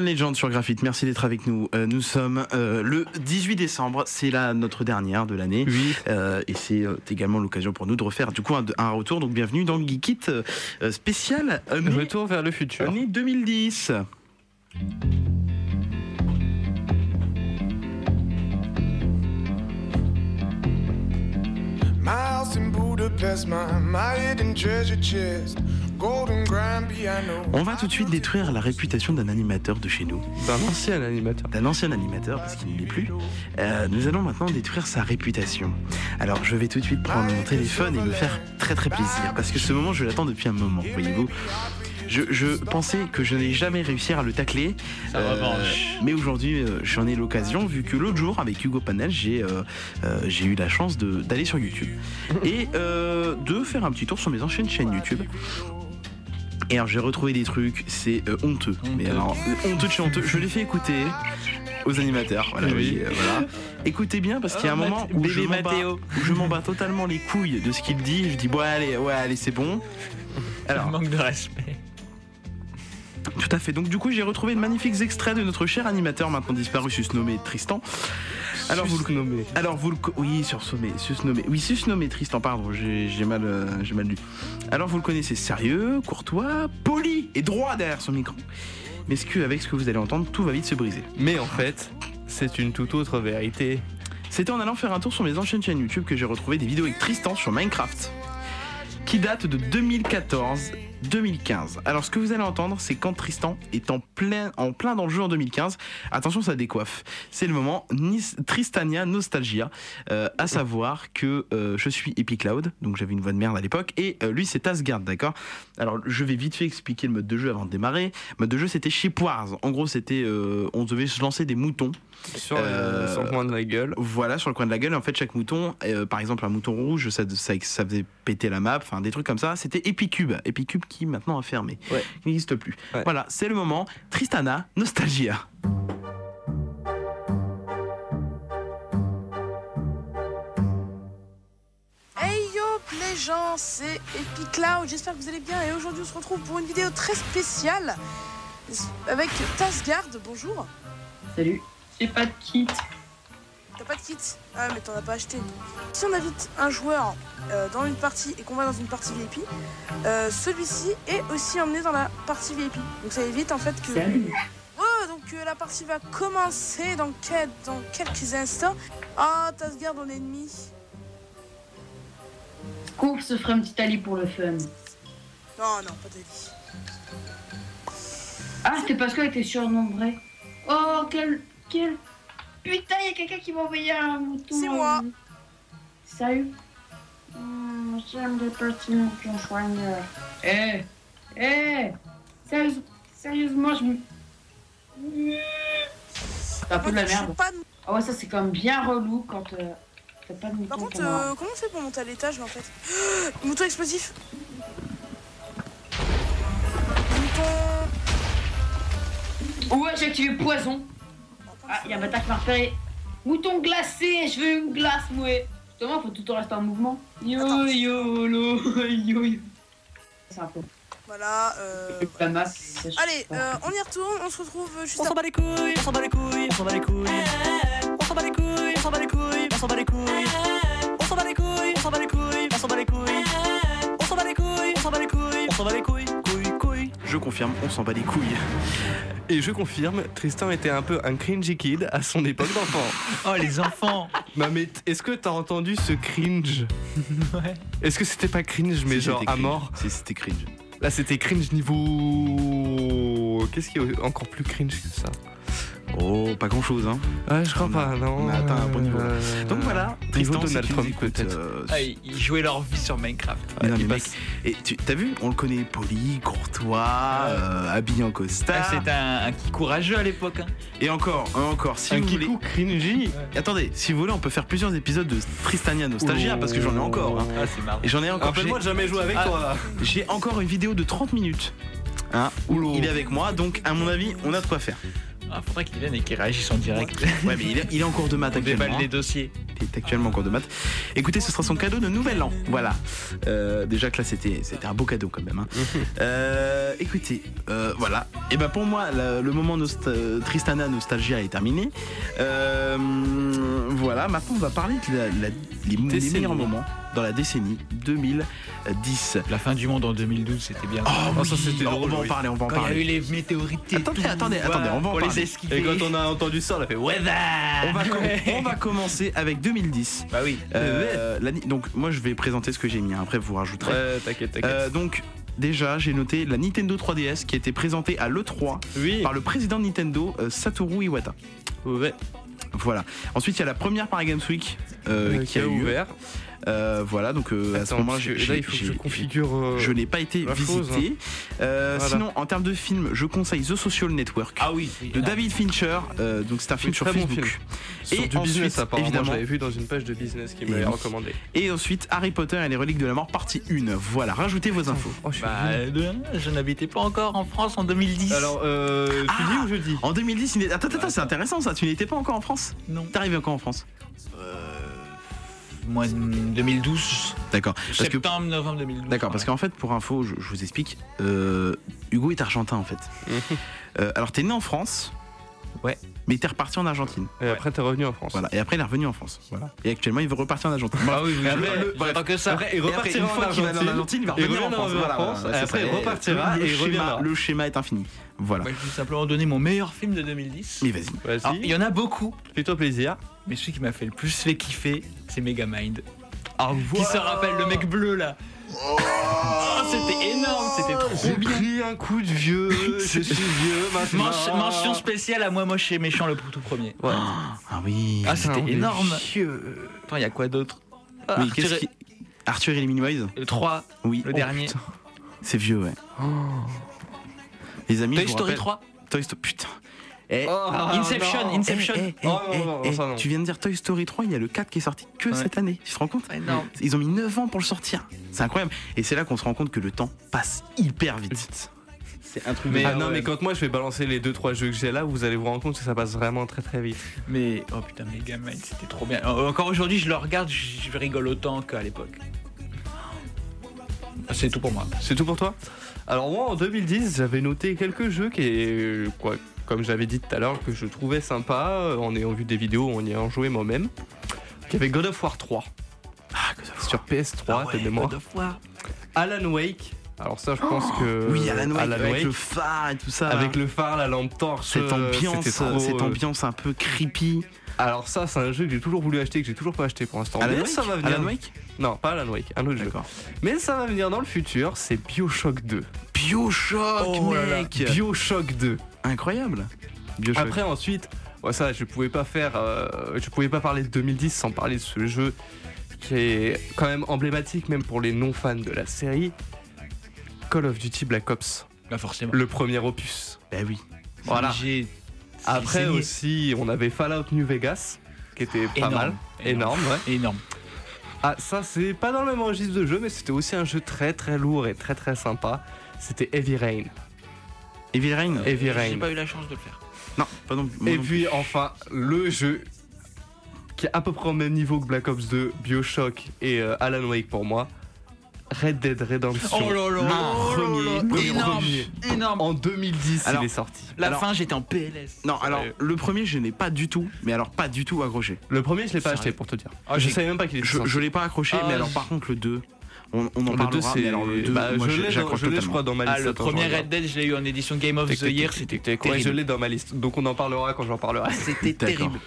John Legend sur Graphite, merci d'être avec nous. Euh, nous sommes euh, le 18 décembre, c'est notre dernière de l'année. Oui. Euh, et c'est également l'occasion pour nous de refaire du coup un, un retour. Donc bienvenue dans le Geek It euh, spécial Retour vers le futur. année 2010. My house in Budapest, my, my hidden treasure chest, golden grand piano. On va tout de suite détruire la réputation d'un animateur de chez nous, D'un ancien animateur. d'un ancien animateur parce qu'il ne l'est plus. Euh, nous allons maintenant détruire sa réputation. Alors je vais tout de suite prendre mon téléphone et me faire très très plaisir parce que ce moment je l'attends depuis un moment, voyez-vous. Je, je pensais que je n'allais jamais réussir à le tacler, revanche. mais aujourd'hui euh, j'en ai l'occasion vu que l'autre jour avec Hugo Panel j'ai euh, euh, j'ai eu la chance d'aller sur YouTube et euh, de faire un petit tour sur mes anciennes chaînes YouTube. Et alors j'ai retrouvé des trucs, c'est euh, honteux. Mais alors euh, honteux de chez honteux. Je l'ai fait écouter aux animateurs. Voilà, Oui. oui, euh, voilà. Écoutez bien parce qu'il y a un Oh, moment où bébé je bats- où je m'en bats totalement les couilles de ce qu'il dit. Je dis bon allez, ouais allez c'est bon. Alors Manque de respect. Tout à fait. Donc du coup, j'ai retrouvé de magnifiques extraits de notre cher animateur maintenant disparu, susnommé Tristan. Alors vous le Susnommé. alors vous le oui susnommé. Oui, susnommé Tristan, pardon, j'ai j'ai mal euh, j'ai mal lu. Alors vous le connaissez sérieux, courtois, poli et droit derrière son micro. Mais ce que avec ce que vous allez entendre, tout va vite se briser. Mais en fait, c'est une toute autre vérité. C'était en allant faire un tour sur mes anciennes chaînes YouTube que j'ai retrouvé des vidéos avec Tristan sur Minecraft qui datent de 2014-2015. Alors ce que vous allez entendre, c'est quand Tristan est en plein, en plein dans le jeu en 2015. Attention, ça décoiffe. C'est le moment Tristania Nostalgia, euh, à savoir que euh, je suis Epic Cloud, donc j'avais une voix de merde à l'époque, et euh, lui c'est Asgard, d'accord? Alors je vais vite fait expliquer le mode de jeu avant de démarrer. Le mode de jeu c'était Ship Wars. En gros, c'était, on devait se lancer des moutons. Sur, Euh, le, sur le coin de la gueule. Voilà, sur le coin de la gueule. En fait, chaque mouton, euh, par exemple, un mouton rouge, ça, ça, ça faisait péter la map, enfin des trucs comme ça. C'était Epicube. Epicube qui maintenant a fermé. Ouais. Il n'existe plus. Ouais. Voilà, c'est le moment. Tristana, Nostalgia. Hey yo les gens, c'est Epic Cloud, j'espère que vous allez bien et aujourd'hui on se retrouve pour une vidéo très spéciale. avec Tasgard, bonjour. Salut. J'ai pas de kit. T'as pas de kit? Ah mais t'en as pas acheté. Si on invite un joueur euh, dans une partie et qu'on va dans une partie VIP, euh, celui-ci est aussi emmené dans la partie VIP. Donc ça évite en fait que... Salut. Oh, donc euh, la partie va commencer dans, quel- dans quelques instants. Ah, Tasgard en ennemi. Cours se ferait un petit ali pour le fun. Non, non, pas d'Ali. Ah, c'était parce qu'elle était surnombrée. Oh, quel. Quel. Putain, il y a quelqu'un qui m'a envoyé un mouton. C'est moi. euh, Salut. Hmm, J'aime les petits moutons soigneurs. Eh Eh Sérieuse- Sérieusement, je me. C'est un peu de la merde. pas de- Ah ouais, ça c'est quand même bien relou quand euh, t'as pas de mouton. Par contre, euh, comment on fait pour monter à l'étage là, en fait Mouton explosif Mouton... Ouais, j'ai activé poison? Ah, il y a un bâtard qui m'a repéré. Mouton glacé, je veux une glace, mouais. Justement, faut tout le temps rester en mouvement. Yo yo lo, yo yo. C'est un peu. Voilà, euh... La Allez, euh, on y retourne, on se retrouve juste On s'en bat les couilles, on s'en bat les couilles, on s'en bat les couilles. On s'en bat les couilles, on s'en bat les couilles, on s'en bat les couilles. On s'en bat les couilles, on s'en bat les couilles, on s'en bat les couilles. On s'en bat les couilles, on s'en bat les couilles, on s'en bat les couilles, couilles, couilles. Je confirme, on s'en bat les couilles. Et je confirme, Tristan était un peu un cringy kid à son époque d'enfant. Oh, les enfants Non mais t- est-ce que t'as entendu ce cringe Ouais. Est-ce que c'était pas cringe mais Si, genre à mort Si, c'était cringe. Là c'était cringe niveau... Qu'est-ce qui est encore plus cringe que ça? Oh, pas grand chose, hein. Ouais, je crois On a- pas, non. On a atteint un bon niveau. là. Euh, Donc voilà, Tristan, si Donald Trump peut-être. euh, Ah, ils jouaient leur vie sur Minecraft. Non, mais mec, et tu t'as vu, on le connaît poli, courtois, euh, habillé en costard. Ah, C'était un, un qui courageux à l'époque. hein. Et encore, encore, si Un vous voulez. kikou cringy Attendez, si vous voulez, on peut faire plusieurs épisodes de Tristania Nostalgia parce que j'en ai encore. hein. Ah, c'est marrant. Et j'en ai encore. Rappelle-moi de jamais jouer avec Ah, toi. J'ai encore une vidéo de 30 minutes. Hein, où il est avec moi, donc à mon avis, on a de quoi faire. Ah, faudrait qu'il vienne et qu'il réagisse en direct. Ouais, mais il est, il est en cours de maths On actuellement. déballe les dossiers. Il est actuellement en cours de maths. Écoutez, ce sera son cadeau de nouvel an. Voilà. Euh, déjà que là, c'était, c'était un beau cadeau quand même. hein. Euh, écoutez, euh, voilà. Et ben pour moi, la- le moment nost- Tristana Nostalgia est terminé. Euh, voilà. Maintenant, on va parler de la- la- les, les Décennie. meilleurs moments dans la décennie 2010. La fin du monde en 2012, c'était bien. Oh, ça, oui. c'était on drôle, va en parler, on va en Quand il y a parler. eu les météorites. Attendez, tout, attendez, voilà, attendez, on va en parler. esquiver. Et quand on a entendu ça, on a fait weather On va, com- on va commencer avec 2010. Bah oui. Euh, donc moi je vais présenter ce que j'ai mis, hein. après vous rajouterez. Ouais, t'inquiète, t'inquiète. Euh, donc déjà j'ai noté la Nintendo 3DS qui a été présentée à l'E3 oui. par le président de Nintendo euh, Satoru Iwata. Ouais. Voilà. Ensuite il y a la première Paris Games Week euh, Euh, qui a ouvert. Euh, voilà donc euh, à ce moment-là parce que j'ai- là, il faut que j'ai- je configure. euh, je n'ai pas été chose, visité. Euh, Voilà. Sinon, en termes de film, je conseille The Social Network Ah oui. oui, de là. David Fincher. Euh, donc c'est un film Oui, sur bon Facebook. film. Sur Et du ensuite, business, apparemment. évidemment- J'avais vu dans une page de business qui Et m'avait recommandé. Et ensuite Harry Potter et les reliques de la mort partie 1. Voilà, rajoutez vos infos. Oh, je Bah, je n'habitais pas encore en France en 2010. Alors, euh, tu Ah dis ou je dis? En 2010, il n'est- attends, attends, c'est intéressant ça. Tu n'étais pas encore en France? Non. T'es arrivé quand en France? Moi, 2012. D'accord. Parce que Septembre, novembre 2012. D'accord, parce qu'en fait, pour info, je, je vous explique, euh, Hugo est argentin en fait. Euh, alors, t'es né en France. Ouais. Mais t'es reparti en Argentine. Et après, t'es revenu en France. Voilà. Et après, il est revenu en France. Voilà. Et actuellement, il veut repartir en Argentine. Ah oui, que ça. Après, il repartira en va aller en Argentine. Argentine, il va il revenir en France. Voilà, après, ça. il repartira le et reviendra. Le schéma est infini. Voilà. Moi, je vais simplement donner mon meilleur film de 2010. Mais vas-y. Il y en a beaucoup, fais-toi plaisir. Mais celui qui m'a fait le plus fait kiffer, c'est Megamind. Ah, Qui se rappelle le mec bleu là Oh, C'était énorme, c'était J'ai trop bien. pris un coup de vieux, je suis vieux maintenant. Mention, mention spéciale à moi moche et méchant le tout premier. Ouais. Ah oui. Ah, c'était Putain, énorme. vieux. Attends, il y a quoi d'autre Oui, Arthur et- qui. Arthur et les Miniwise Le 3, Oui. le Oh, dernier. putain. C'est vieux, ouais. Les amis, Toy je vous Story rappelle- 3 Toy Story. Putain. Eh, Oh, Inception, non. Inception. eh, eh, Oh, non, non, ça, non. tu viens de dire Toy Story 3, il y a le 4 qui est sorti que Ouais. cette année. Tu te rends compte Énorme. Ils ont mis 9 ans pour le sortir. C'est incroyable. Et c'est là qu'on se rend compte que le temps passe hyper vite. C'est un truc Mais, ah non, mais quand moi je vais balancer les 2-3 jeux que j'ai là, vous allez vous rendre compte que ça passe vraiment très très vite. Mais oh putain, Megamind, c'était trop bien. Euh, Encore aujourd'hui, je le regarde, je, rigole autant qu'à l'époque. C'est tout pour moi. C'est tout pour toi? Alors moi en 2010 j'avais noté quelques jeux qui quoi, comme j'avais dit tout à l'heure que je trouvais sympa euh, en ayant vu des vidéos, en y ayant joué moi-même. Il y avait God of War 3 Ah, God of War. sur PS3 Ah ouais, de mémoire. God of War. Alan Wake. Alors ça je pense que Oui, Alan Wake, avec Wake, le phare et tout ça. avec là. le phare, la lampe torche, cette euh, ambiance, c'était trop, cette euh, ambiance un peu creepy. Alors ça c'est un jeu que j'ai toujours voulu acheter que j'ai toujours pas acheté pour l'instant. Alan Mais Wake ça va venir. Alan Wake Non, pas Alan Wake, un autre jeu. Mais ça va venir dans le futur, c'est BioShock 2. Bioshock, Oh mec BioShock 2. Incroyable. Bioshock. Après ensuite, ouais, ça je pouvais pas faire, euh, je pouvais pas parler de 2010 sans parler de ce jeu qui est quand même emblématique même pour les non fans de la série. Call of Duty Black Ops, Bah forcément. le premier opus. Bah oui. Voilà. J'ai- Après aussi, on avait Fallout New Vegas qui était pas Énorme. mal, énorme, ouais. Énorme. Ah ça c'est pas dans le même registre de jeu, mais c'était aussi un jeu très très lourd et très très sympa. C'était Heavy Rain. Heavy Rain Heavy J'ai Rain. pas eu la chance de le faire. Non, pas non, moi Et non puis enfin, le jeu qui est à peu près au même niveau que Black Ops 2, Bioshock et euh, Alan Wake pour moi, Red Dead Redemption. Oh là là, le oh premier, énorme, premier. énorme. En 2010, Alors, il est sorti. La Alors- fin, j'étais en PLS. Non, alors le premier, je n'ai pas du tout, mais alors pas du tout accroché. Le premier, je l'ai pas acheté pour te dire. Ah, je j'ai- savais même pas qu'il était Je, sorti. je l'ai pas accroché, Ah, mais alors j- par contre le 2, on, on en le parlera. 2, c'est. mais alors le 2, bah, moi je l'ai, je crois, dans ma liste. Ah, le Attends, je premier. Red Dead, je l'ai eu en édition Game of the Year, c'était tic. Ouais, terrible. je l'ai dans ma liste. Donc on en parlera quand j'en parlerai. C'était terrible.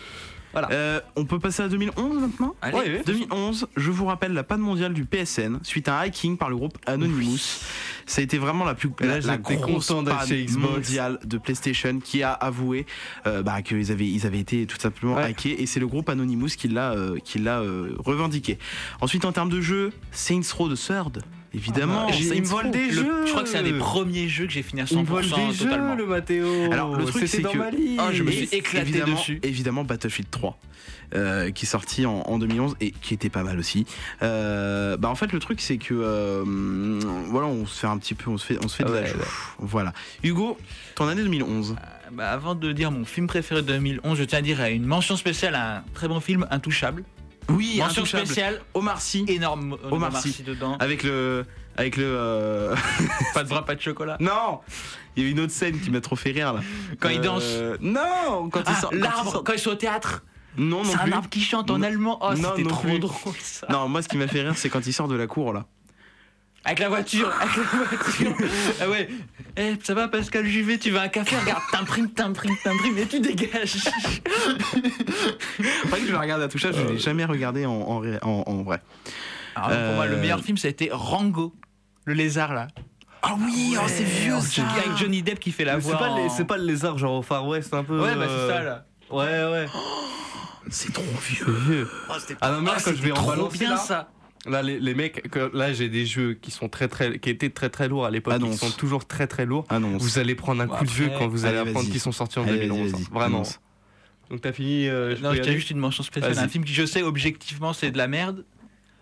Voilà. Euh, on peut passer à 2011 maintenant Allez. Ouais, ouais. 2011, je vous rappelle la panne mondiale du PSN suite à un hacking par le groupe Anonymous. Ça a été vraiment la plus là, la, grosse panne mondiale de PlayStation qui a avoué euh, bah, qu'ils avaient ils avaient été tout simplement Ouais. hackés et c'est le groupe Anonymous qui l'a euh, qui l'a euh, revendiqué. Ensuite en termes de jeu, Saints Row de Third, évidemment. Ah, il me vole des Le- jeux. je crois que c'est un des premiers jeux que j'ai fini à 100% Il me vole des totalement. jeux, le Mathéo. Alors, le truc, c'est que-. Ah, je me suis éclaté évidemment, dessus. Évidemment, Battlefield 3, euh, qui est sorti en, en 2011 et qui était pas mal aussi. Euh, bah en fait, le truc, c'est que euh, voilà, on se fait un petit peu, on se fait, on se fait de la Ouais. Voilà. Hugo, ton année 2011. Bah, avant de dire mon film préféré de 2011, je tiens à dire à une mention spéciale à un très bon film, Intouchable. Oui, mention spéciale, Omar Sy, énorme Omar Omar Sy. Dedans. avec le, avec le. euh, Pas de bras, pas de chocolat. non, il y a une autre scène qui m'a trop fait rire là. Quand il Euh, danse. Non, quand il Ah, sort. quand il l'arbre, sort- quand ils sont au théâtre. Non, non C'est un arbre qui chante en Non. allemand. Oh, Non, c'était trop drôle ça. Non, moi, ce qui m'a fait rire, c'est quand il sort de la cour là. Avec la voiture, avec la voiture. ah ouais. Eh, ça va Pascal Juvet, tu veux un café Regarde, t'imprimes, t'imprimes, t'imprimes et tu dégages. Pas que je le regarde à touchage, je l'ai jamais regardé en, en, ré- en- en vrai. Alors, pour moi, le Euh, meilleur film, ça a été Rango, le lézard là. Ah oui, oh, c'est vieux C'est ça. avec Johnny Depp qui fait la Mais voix. c'est pas le lézard genre au Far West un peu. Ouais, bah c'est euh, ça là. Ouais, ouais. C'est trop vieux. Oh, c'était Ah non, mais là, Ah, quand je vais en trop balancer bien là, ça. Là, les, les mecs, que- là, j'ai des jeux qui sont très, très, qui étaient très, très lourds à l'époque, qui sont toujours très, très lourds. Annonce. Vous allez prendre un Bon, coup de vieux quand vous allez Allez, apprendre qu'ils sont sortis en Allez, 2011. vas-y, hein. vas-y, Vraiment. annonce. Donc t'as fini. euh, Non, aller juste une mention spéciale. Un film qui, je sais, objectivement, c'est de la merde.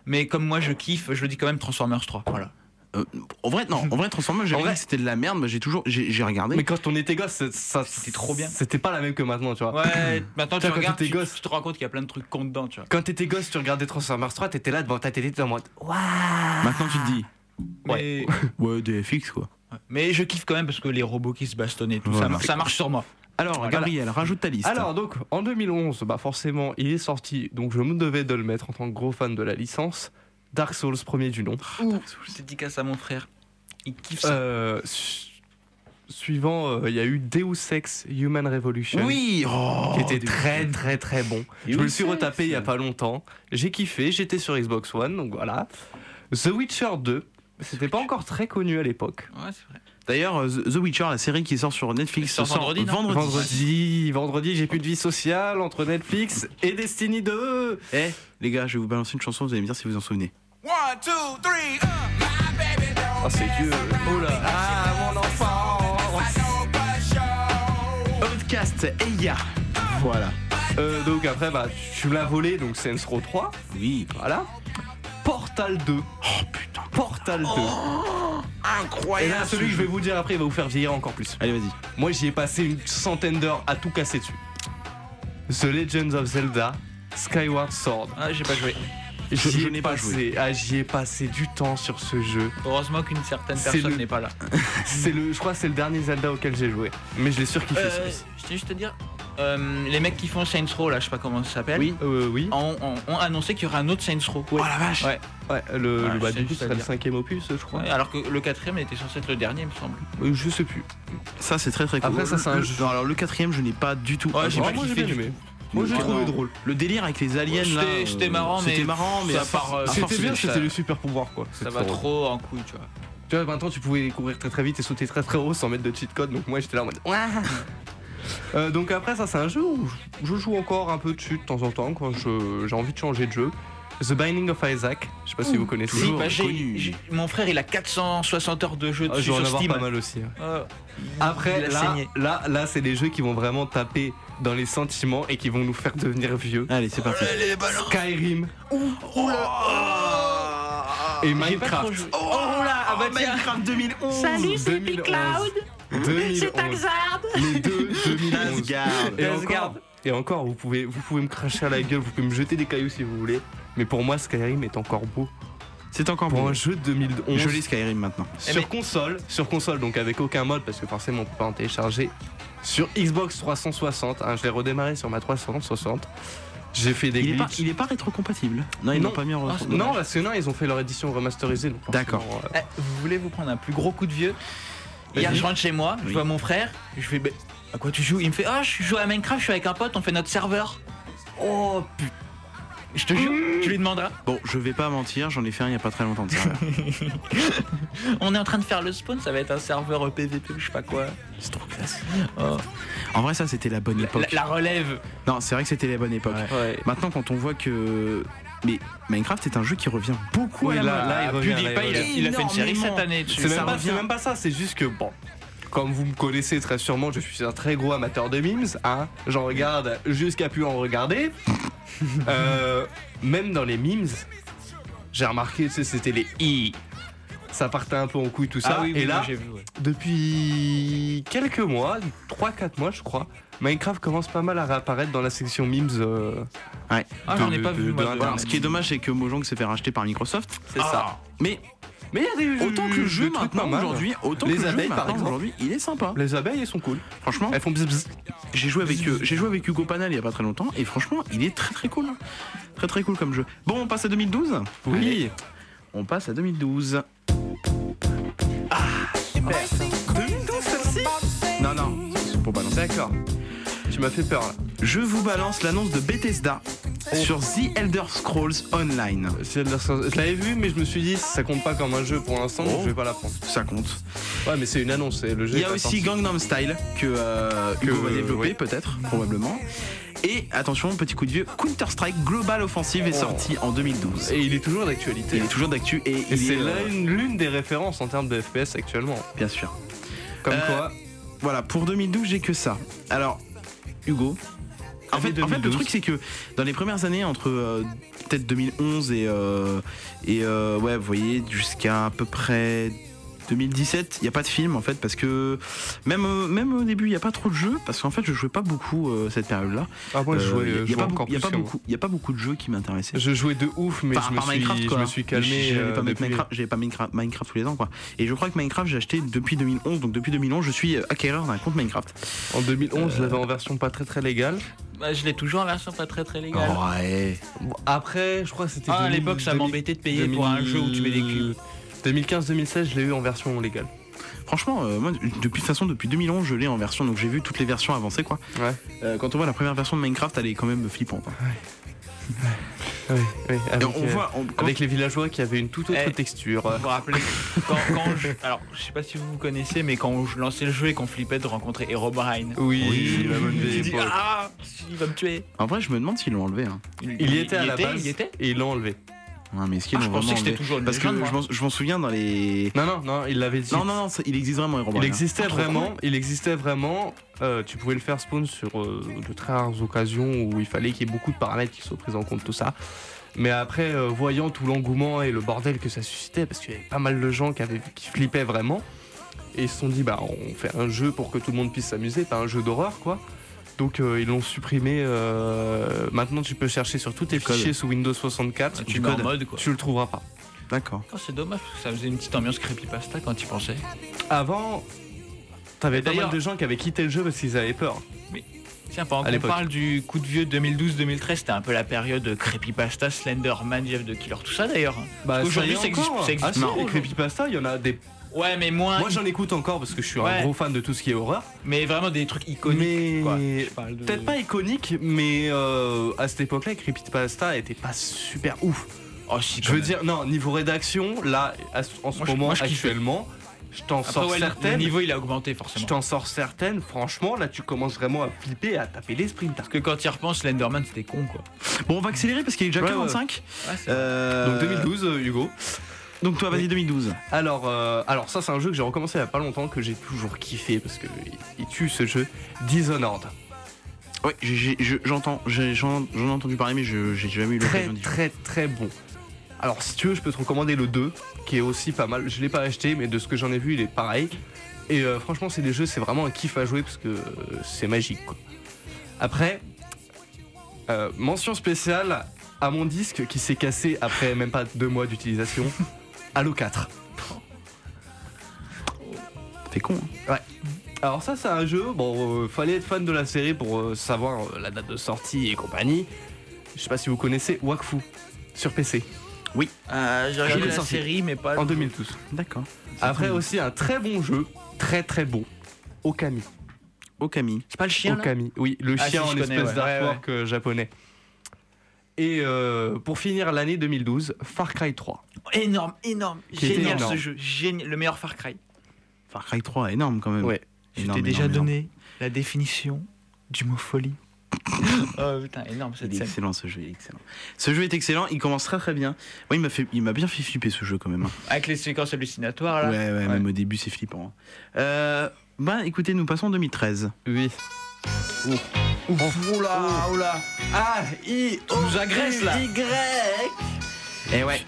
Mais comme moi, je kiffe, je le dis quand même Transformers 3. Voilà. Euh, en vrai, non, en vrai, Transformers, j'ai vrai- que c'était de la merde, mais j'ai toujours, j'ai regardé. Mais quand on était gosse, ça, C'était trop bien. C'était pas la même que maintenant, tu vois. Ouais, maintenant tu regardes, tu, gosse. tu te rends compte qu'il y a plein de trucs con dedans, tu vois. Quand t'étais gosse, tu regardais Transformers 3, t'étais là devant ta télé, t'étais en mode. Waouh Maintenant, tu te dis, Mais, ouais, des FX quoi. mais je kiffe quand même parce que les robots qui se bastonnent et tout, Voilà. ça, ça marche sur moi. Alors, Voilà. Gabriel, rajoute ta liste. Alors donc en 2011, bah forcément il est sorti, donc je me devais de le mettre en tant que gros fan de la licence. Dark Souls premier du nom. Ouh, dédicace à mon frère. Il kiffe ça. Euh, su- suivant, euh, il y a eu Deus Ex Human Revolution. oui, oh, qui était des- très très très bon. Je me le suis retapé il y a pas longtemps. J'ai kiffé, j'étais sur Xbox One, donc voilà. The Witcher 2, c'était pas encore très connu à l'époque. Ouais, c'est vrai. D'ailleurs, euh, The Witcher, la série qui sort sur Netflix, sort vendredi, vendredi. Vendredi, vendredi, j'ai plus de vie sociale entre Netflix et Destiny 2. Eh, les gars, je vais vous balancer une chanson, vous allez me dire si vous en souvenez. One, two, three, uh, my baby don't Oh, c'est vieux. Oh là. Ah, mon enfant. Outcast, Eya. Voilà. Euh, donc après, bah, tu me l'as volé, donc Saints Row 3. Oui. Voilà. Portal 2. Oh putain. Portal 2. Et Incroyable. là, celui que je vais vous dire après, il va vous faire vieillir encore plus. Allez, vas-y. Moi, j'y ai passé une centaine d'heures à tout casser dessus. The Legends of Zelda, Skyward Sword. Ah, j'ai pas joué. Je- J'y je ai n'ai pas passé- ah, J'y ai passé du temps sur ce jeu. Heureusement qu'une certaine personne le- n'est pas là. C'est le, je crois que c'est le dernier Zelda auquel j'ai joué. Mais je l'ai surkiffé Euh, celui-ci. je tiens juste à te dire, euh, les mecs qui font Saints Row, là, je sais pas comment ça s'appelle, Oui, euh, oui. ont, ont- ont annoncé qu'il y aura un autre Saints Row. Oh la vache Ouais. Ouais, le, Ouais, le bah, du coup, le dire. cinquième opus, je crois. Ouais, alors que le quatrième était censé être le dernier, il me semble. Euh, je sais plus. Ça, c'est très très cool. Après, ça, c'est un Le- jeu. alors, le quatrième, je n'ai pas du tout. Ouais, j'ai pas moi, kiffé bien aimé. Moi, j'ai Ah, trouvé drôle. Le délire avec les aliens là. euh, c'était marrant, mais C'était marrant, mais euh, C'était bien, ça- c'était le super pouvoir quoi. Ça va trop en couille, tu vois. Tu vois, maintenant tu pouvais courir très très vite et sauter très très haut sans mettre de cheat code, donc moi j'étais là en mode. Ouah Euh, donc après, ça c'est un jeu où je joue encore un peu dessus de temps en temps quand je- j'ai envie de changer de jeu. The Binding of Isaac, je sais pas si vous connaissez. Si, bah, mon frère, il a 460 heures de jeu Ah, dessus je vais en sur avoir Steam. pas mal aussi. hein. Euh, Après, là, là, là, c'est des jeux qui vont vraiment taper dans les sentiments et qui vont nous faire devenir vieux. Allez, c'est parti. Skyrim et pas trop Minecraft. joué. Oh là, ah bah tiens. Minecraft 2011 Salut, c'est 2011. Cloud 2011. C'est Taxard Les deux 2011. Asgard. Et Asgard. encore, et encore, vous pouvez, vous pouvez me cracher à la gueule, vous pouvez me jeter des cailloux si vous voulez. Mais pour moi, Skyrim est encore beau. C'est encore Pour bon. un jeu de 2011. Je lis Skyrim maintenant. Sur mais- console, sur console, donc avec aucun mode, parce que forcément on peut pas en télécharger. Sur Xbox 360, hein, je l'ai redémarré sur ma 360. J'ai fait des Il est, pas, glitches. il est pas rétrocompatible. Non, ils Non. l'ont pas mis en Ah. Non, parce que non, ils ont fait leur édition remasterisée. D'accord. euh, Eh, vous voulez vous prendre un plus gros coup de vieux Hier, je rentre chez moi, je vois mon frère, je fais, bah, à quoi tu joues? Il me fait, ah, je joue à Minecraft, je suis avec un pote, on fait notre serveur. Oh putain. Je te jure, tu lui demanderas. Bon, je vais pas mentir, j'en ai fait un il y a pas très longtemps de ça. On est en train de faire le spawn, ça va être un serveur E PVP ou je sais pas quoi. C'est trop classe. Oh. En vrai, ça c'était la bonne La, époque. la relève. Non, c'est vrai que c'était la bonne époque. ouais. Maintenant, quand on voit que. Mais Minecraft est un jeu qui revient beaucoup à la là- il revient, PewDiePie, là, il il, a, revient. il a fait une série cette année. C'est même, même pas ça, c'est juste que bon. Comme vous me connaissez très sûrement, je suis un très gros amateur de memes. Hein J'en regarde jusqu'à plus en regarder. Euh, même dans les memes, j'ai remarqué, tu sais, c'était les i. Ça partait un peu en couille tout ça. Ah oui, et oui, là, vu. ouais. depuis quelques mois, 3-4 mois je crois, Minecraft commence pas mal à réapparaître dans la section memes. euh, Ouais. Ah, j'en ai pas de- vu. de de- ce qui est dommage, c'est que Mojang s'est fait racheter par Microsoft. C'est ça. Mais Mais il y a des autant que le jeu maintenant aujourd'hui, autant Les que le jeu abeilles, par maintenant, exemple. aujourd'hui, il est sympa. Les abeilles, elles sont cool. Franchement, Elles font bzz bzz. j'ai joué avec j'ai joué avec Hugo Panal il y a pas très longtemps et franchement, il est très très cool. Très très cool comme jeu. Bon, on passe à 2012 Oui. On passe à 2012. Ah, super. 2012 celle-ci Non non, c'est pour balancer. D'accord. Tu m'as fait peur là. Je vous balance l'annonce de Bethesda sur The Elder Scrolls Online. Je l'avais vu, mais je me suis dit, ça compte pas comme un jeu pour l'instant, donc Oh. je vais pas la prendre. Ça compte. Ouais, mais c'est une annonce, c'est le jeu. Il y a aussi. Gangnam Style que, euh, Que, Hugo va euh, développer oui. peut-être, probablement. Et attention, petit coup de vieux, Counter-Strike Global Offensive est Oh. sorti en 2012. Et il est toujours d'actualité. Il est toujours d'actu et, Et il c'est est, euh, l'une l'une des références en termes de FPS actuellement. bien sûr. Comme Euh, quoi, Voilà, pour 2012, j'ai que ça. Alors, Hugo. En fait, le 2012. truc, c'est que dans les premières années, entre euh, peut-être 2011 et, euh, et euh, ouais, vous voyez, jusqu'à à peu près 2017, il n'y a pas de film en fait, parce que même, euh, même au début, il n'y a pas trop de jeux, parce qu'en fait, je jouais pas beaucoup euh, cette période-là. ah, moi je Euh, jouais, il y a- je il y a a y a pas beaucoup de jeux qui m'intéressaient. Je jouais de ouf, mais Par- je, me suis, Minecraft, je me suis calmé. J'avais euh, pas mettre depuis- Minecraft, j'avais pas Minecraft, Minecraft tous les ans quoi. Et je crois que Minecraft j'ai acheté depuis 2011, donc depuis 2011 je suis euh, acquéreur d'un compte Minecraft. En 2011, Euh, je l'avais en version pas très très légale. Bah, je l'ai toujours en version pas très très légale. ouais. Bon, après, je crois que c'était. Ah, à 2000, l'époque, ça 2000, m'embêtait de payer pour un jeu où tu mets des cubes. 2015-2016, je l'ai eu en version légale. Franchement, euh, moi depuis de toute façon depuis 2011 je l'ai en version, donc j'ai vu toutes les versions avancées quoi. Ouais. Euh, quand on voit la première version de Minecraft, elle est quand même flippante. hein. Oui, oui. Et Avec, on euh, voit, on- quand- avec les villageois qui avaient une toute autre Eh, texture. Vous vous rappelez quand, quand je, Alors, je sais pas si vous vous connaissez, mais quand je lançais le jeu et qu'on flippait de rencontrer Herobrine. Oui, Oui, la bonne époque. ah, il va me tuer. en vrai, je me demande s'ils l'ont enlevé. Hein. Il y était à la était, base Il y était et ils l'ont enlevé. Ouais, mais est-ce qu'ils Ah, je pensais que c'était toujours une Parce que légende, je m'en- je m'en souviens dans les. Non, non, non, il l'avait dit. Non, non, non, ça- il existe vraiment Herobrine. Il existait Ah, vraiment, il existait vraiment. euh, tu pouvais le faire spawn sur euh, de très rares occasions où il fallait qu'il y ait beaucoup de paramètres qui soient pris en compte, tout ça. Mais après, euh, voyant tout l'engouement et le bordel que ça suscitait, parce qu'il y avait pas mal de gens qui, avaient, qui flippaient vraiment, et ils se sont dit, bah, on fait un jeu pour que tout le monde puisse s'amuser, pas un jeu d'horreur, quoi. Donc euh, ils l'ont supprimé. euh, maintenant tu peux chercher sur tous tes code. fichiers sous Windows 64. Tu mets en mode quoi. Tu le trouveras pas. D'accord. Oh, c'est dommage parce que ça faisait une petite ambiance creepypasta quand tu pensais. Avant, t'avais pas D'ailleurs- mal de gens qui avaient quitté le jeu parce qu'ils avaient peur. Tiens, pendant qu'on parle du coup de vieux 2012-2013, c'était un peu la période creepypasta, Slenderman, Jeff the Killer, tout ça d'ailleurs. Bah, est ça existe, encore. ça existe Ah si, plus. les creepypasta, il y en a des. Ouais, mais moins. Moi j'en écoute encore parce que je suis Ouais. un gros fan de tout ce qui est horreur. Mais vraiment des trucs iconiques. Mais. Je de- peut-être pas iconique, mais euh, à cette époque-là, creepypasta était pas super ouf. Oh, si, Je quand veux dire, non, niveau rédaction, là, à ce- en ce Moi, je- moment, moi, je kiffe. actuellement, je t'en sors ouais, certaines. Le niveau il a augmenté Je forcément. t'en sors certaines, franchement, là tu commences vraiment à flipper, à taper les sprints. Parce que quand tu y repenses, Slenderman c'était con quoi. Bon, on va accélérer parce qu'il est déjà Ouais, 45. Ouais, c'est Euh, Donc 2012, euh, Hugo. Donc toi, vas-y, 2012. Alors, euh, alors ça c'est un jeu que j'ai recommencé il y a pas longtemps, que j'ai toujours kiffé parce que il- tue ce jeu. Dishonored. Ouais, j'entends, j'en ai entendu parler, mais je j'ai jamais eu Très l'occasion d'y jouer. très très bon. Alors si tu veux, je peux te recommander le 2, qui est aussi pas mal. Je l'ai pas acheté, mais de ce que j'en ai vu, il est pareil. Et euh, franchement, c'est des jeux, c'est vraiment un kiff à jouer parce que euh, c'est magique. Quoi. Après, euh, mention spéciale à mon disque qui s'est cassé après même pas deux mois d'utilisation. Halo 4. T'es con. hein. Ouais. Alors ça c'est un jeu, bon, euh, fallait être fan de la série pour euh, savoir euh, la date de sortie et compagnie. Je sais pas si vous connaissez Wakfu sur PC Oui. Euh, j'ai regardé la sorti. série, mais pas. en le- 2012. D'accord. Après aussi un très bon jeu, très très beau, Okami. Okami. C'est pas le chien là? Okami, oui, le Ah, chien si, en connais, espèce ouais. d'artwork japonais. Et euh, pour finir l'année 2012, Far Cry 3. Énorme, énorme, génial énorme. ce jeu, génial, le meilleur Far Cry. Far Cry 3, énorme quand même. Ouais. Je t'ai déjà énorme, donné la définition du mot folie. oh putain, énorme cette Il est scène. excellent ce jeu, il est excellent. Ce jeu est excellent, il commence très très bien. Ouais, il m'a fait, il m'a bien fait flipper ce jeu quand même. hein. Avec les séquences hallucinatoires là. Ouais, ouais, même au début c'est flippant. hein. Euh, bah écoutez, nous passons en 2013. Oui. Oula, oula. Ah, I, Tu nous agresses là. Et ouais.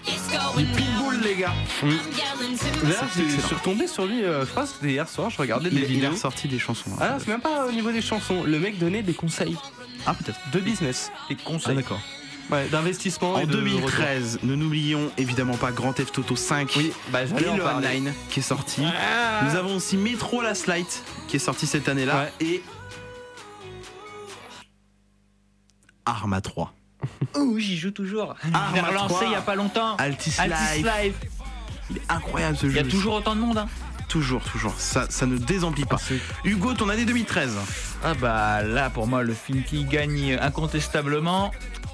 Les pitbulls les gars. D'ailleurs, je suis retombé sur lui, euh, je crois que c'était hier soir, je regardais Il, des il a vidéos. ressorti des chansons. hein. Ah non, c'est même pas au niveau des chansons. Le mec donnait des conseils Ah, peut-être. de business. Ah, conseils. d'accord. Ouais, d'investissement. En et de 2013, nous n'oublions évidemment pas Grand Theft Auto 5 Oui, bah et le. Online qui est sorti. Nous avons aussi Metro Last Light qui est sorti cette année-là et Arma 3. Ouh, j'y joue toujours. Ah, Arma relancé 3. il y a pas longtemps. Altis, Altis Life. Live. Il est incroyable ce Il jeu. y a toujours autant de monde. Hein. Toujours, toujours. Ça, ça ne désemplit pas. Hugo, ton année 2013. Ah bah là pour moi le film qui gagne incontestablement,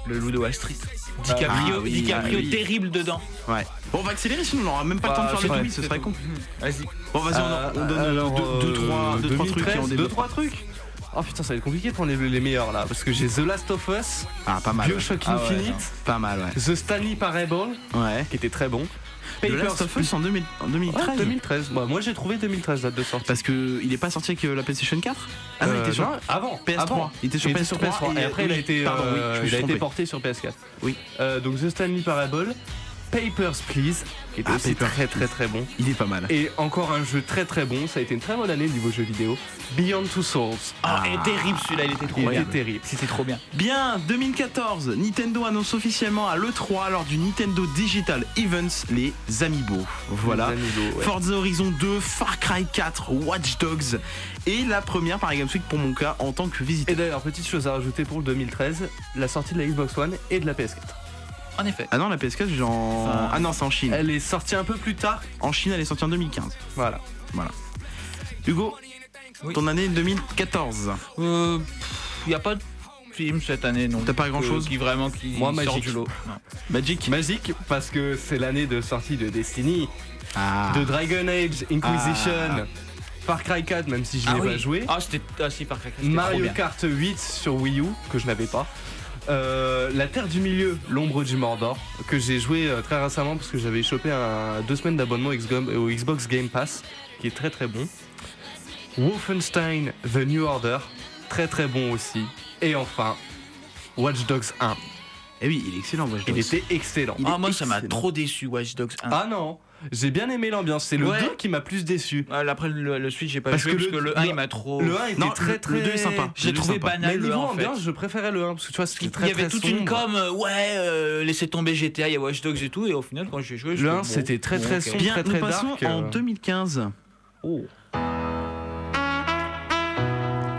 le Loup de Wall Street. DiCaprio, Ah oui, DiCaprio ah oui. terrible dedans. Ouais. Bon, on va accélérer sinon on n'aura même pas le temps de Bah, faire les c'est oui, vrai, ce c'est serait con. Vas-y. Bon, vas-y, on, on donne euh, deux, deux, trois, deux, trois trucs et on 2013, deux, développe. trois trucs. Oh putain, ça va être compliqué de prendre les, les meilleurs là, parce que j'ai The Last of Us, Ah, pas mal. ouais. Bioshock Ah ouais, Infinite, Pas mal, ouais. The Stanley Parable, Ouais. qui était très bon. The Papers, Last of Us en, 2000 en 2013. Ouais, 2013. Bah, moi j'ai trouvé 2013 date de sortie. Parce que il est pas sorti avec euh, la PlayStation 4 Ah non, il Euh, était sur non, avant, PS3. avant. Il était sur Il PS3 et, après il a oui, été, pardon, oui, euh, je me suis il a été trompé. porté sur PS4. Oui. Euh, donc The Stanley Parable, Papers Please, qui était Ah, aussi très très très bon. Il est pas mal. Et encore un jeu très très bon, ça a été une très bonne année niveau jeu vidéo. Beyond Two Souls. Ah, et terrible celui-là, il était trop Il bien. était terrible. C'était trop bien. Bien, 2014, Nintendo annonce officiellement à l'E3 lors du Nintendo Digital Events les Amiibo. Voilà. Les Amiibo, ouais. Forza Horizon 2, Far Cry 4, Watch Dogs et la première par Games Week pour mon cas en tant que Et visiteur. d'ailleurs, petite chose à rajouter pour le 2013, la sortie de la Xbox One et de la PS4. En effet. Ah non, la PS4, j'ai en... Enfin, Ah non, c'est en Chine. Elle est sortie un peu plus tard. En Chine, elle est sortie en 2015. Voilà. Hugo, Oui. ton année 2014. Euh, il n'y a pas de film cette année non. T'as pas que- grand-chose qui vraiment qui Moi, sort Magic. du lot. Non. Magic Magique parce que c'est l'année de sortie de Destiny, Ah. de Dragon Age, Inquisition, Ah. Far Cry 4 même si je Ah l'ai oui. pas joué, Ah c'était ah si par contre. c'était trop Mario bien. Kart 8 sur Wii U que je n'avais pas. Euh, la Terre du Milieu, l'ombre du Mordor, que j'ai joué euh, très récemment parce que j'avais chopé un, deux semaines d'abonnement XGO- au Xbox Game Pass, qui est très très bon. Wolfenstein The New Order, très très bon aussi. Et enfin, Watch Dogs 1. Eh oui, il est excellent, Watch Il Dogs. était excellent. Il Ah moi ça m'a excellent. trop déçu Watch Dogs 1. Ah non J'ai bien aimé l'ambiance. C'est le Ouais. 2 qui m'a plus déçu. Après le, le suite, j'ai pas Parce joué que parce le- que le 1 le- il m'a trop. Le 1 était Non, très le- très. le deux est sympa. J'ai Le trouvé sympa. banal Mais le niveau 1 en fait. ambiance, je préférais le 1 parce que tu vois, c'était Il très y avait très toute une sombre. com, euh, ouais, euh, laissez tomber GTA, il y a Watch Dogs et tout, et au final, quand j'ai joué, Le j'étais 1, bon, c'était très, bon, très sombre. Bien, très, nous très passons dark, en euh. 2015. Oh.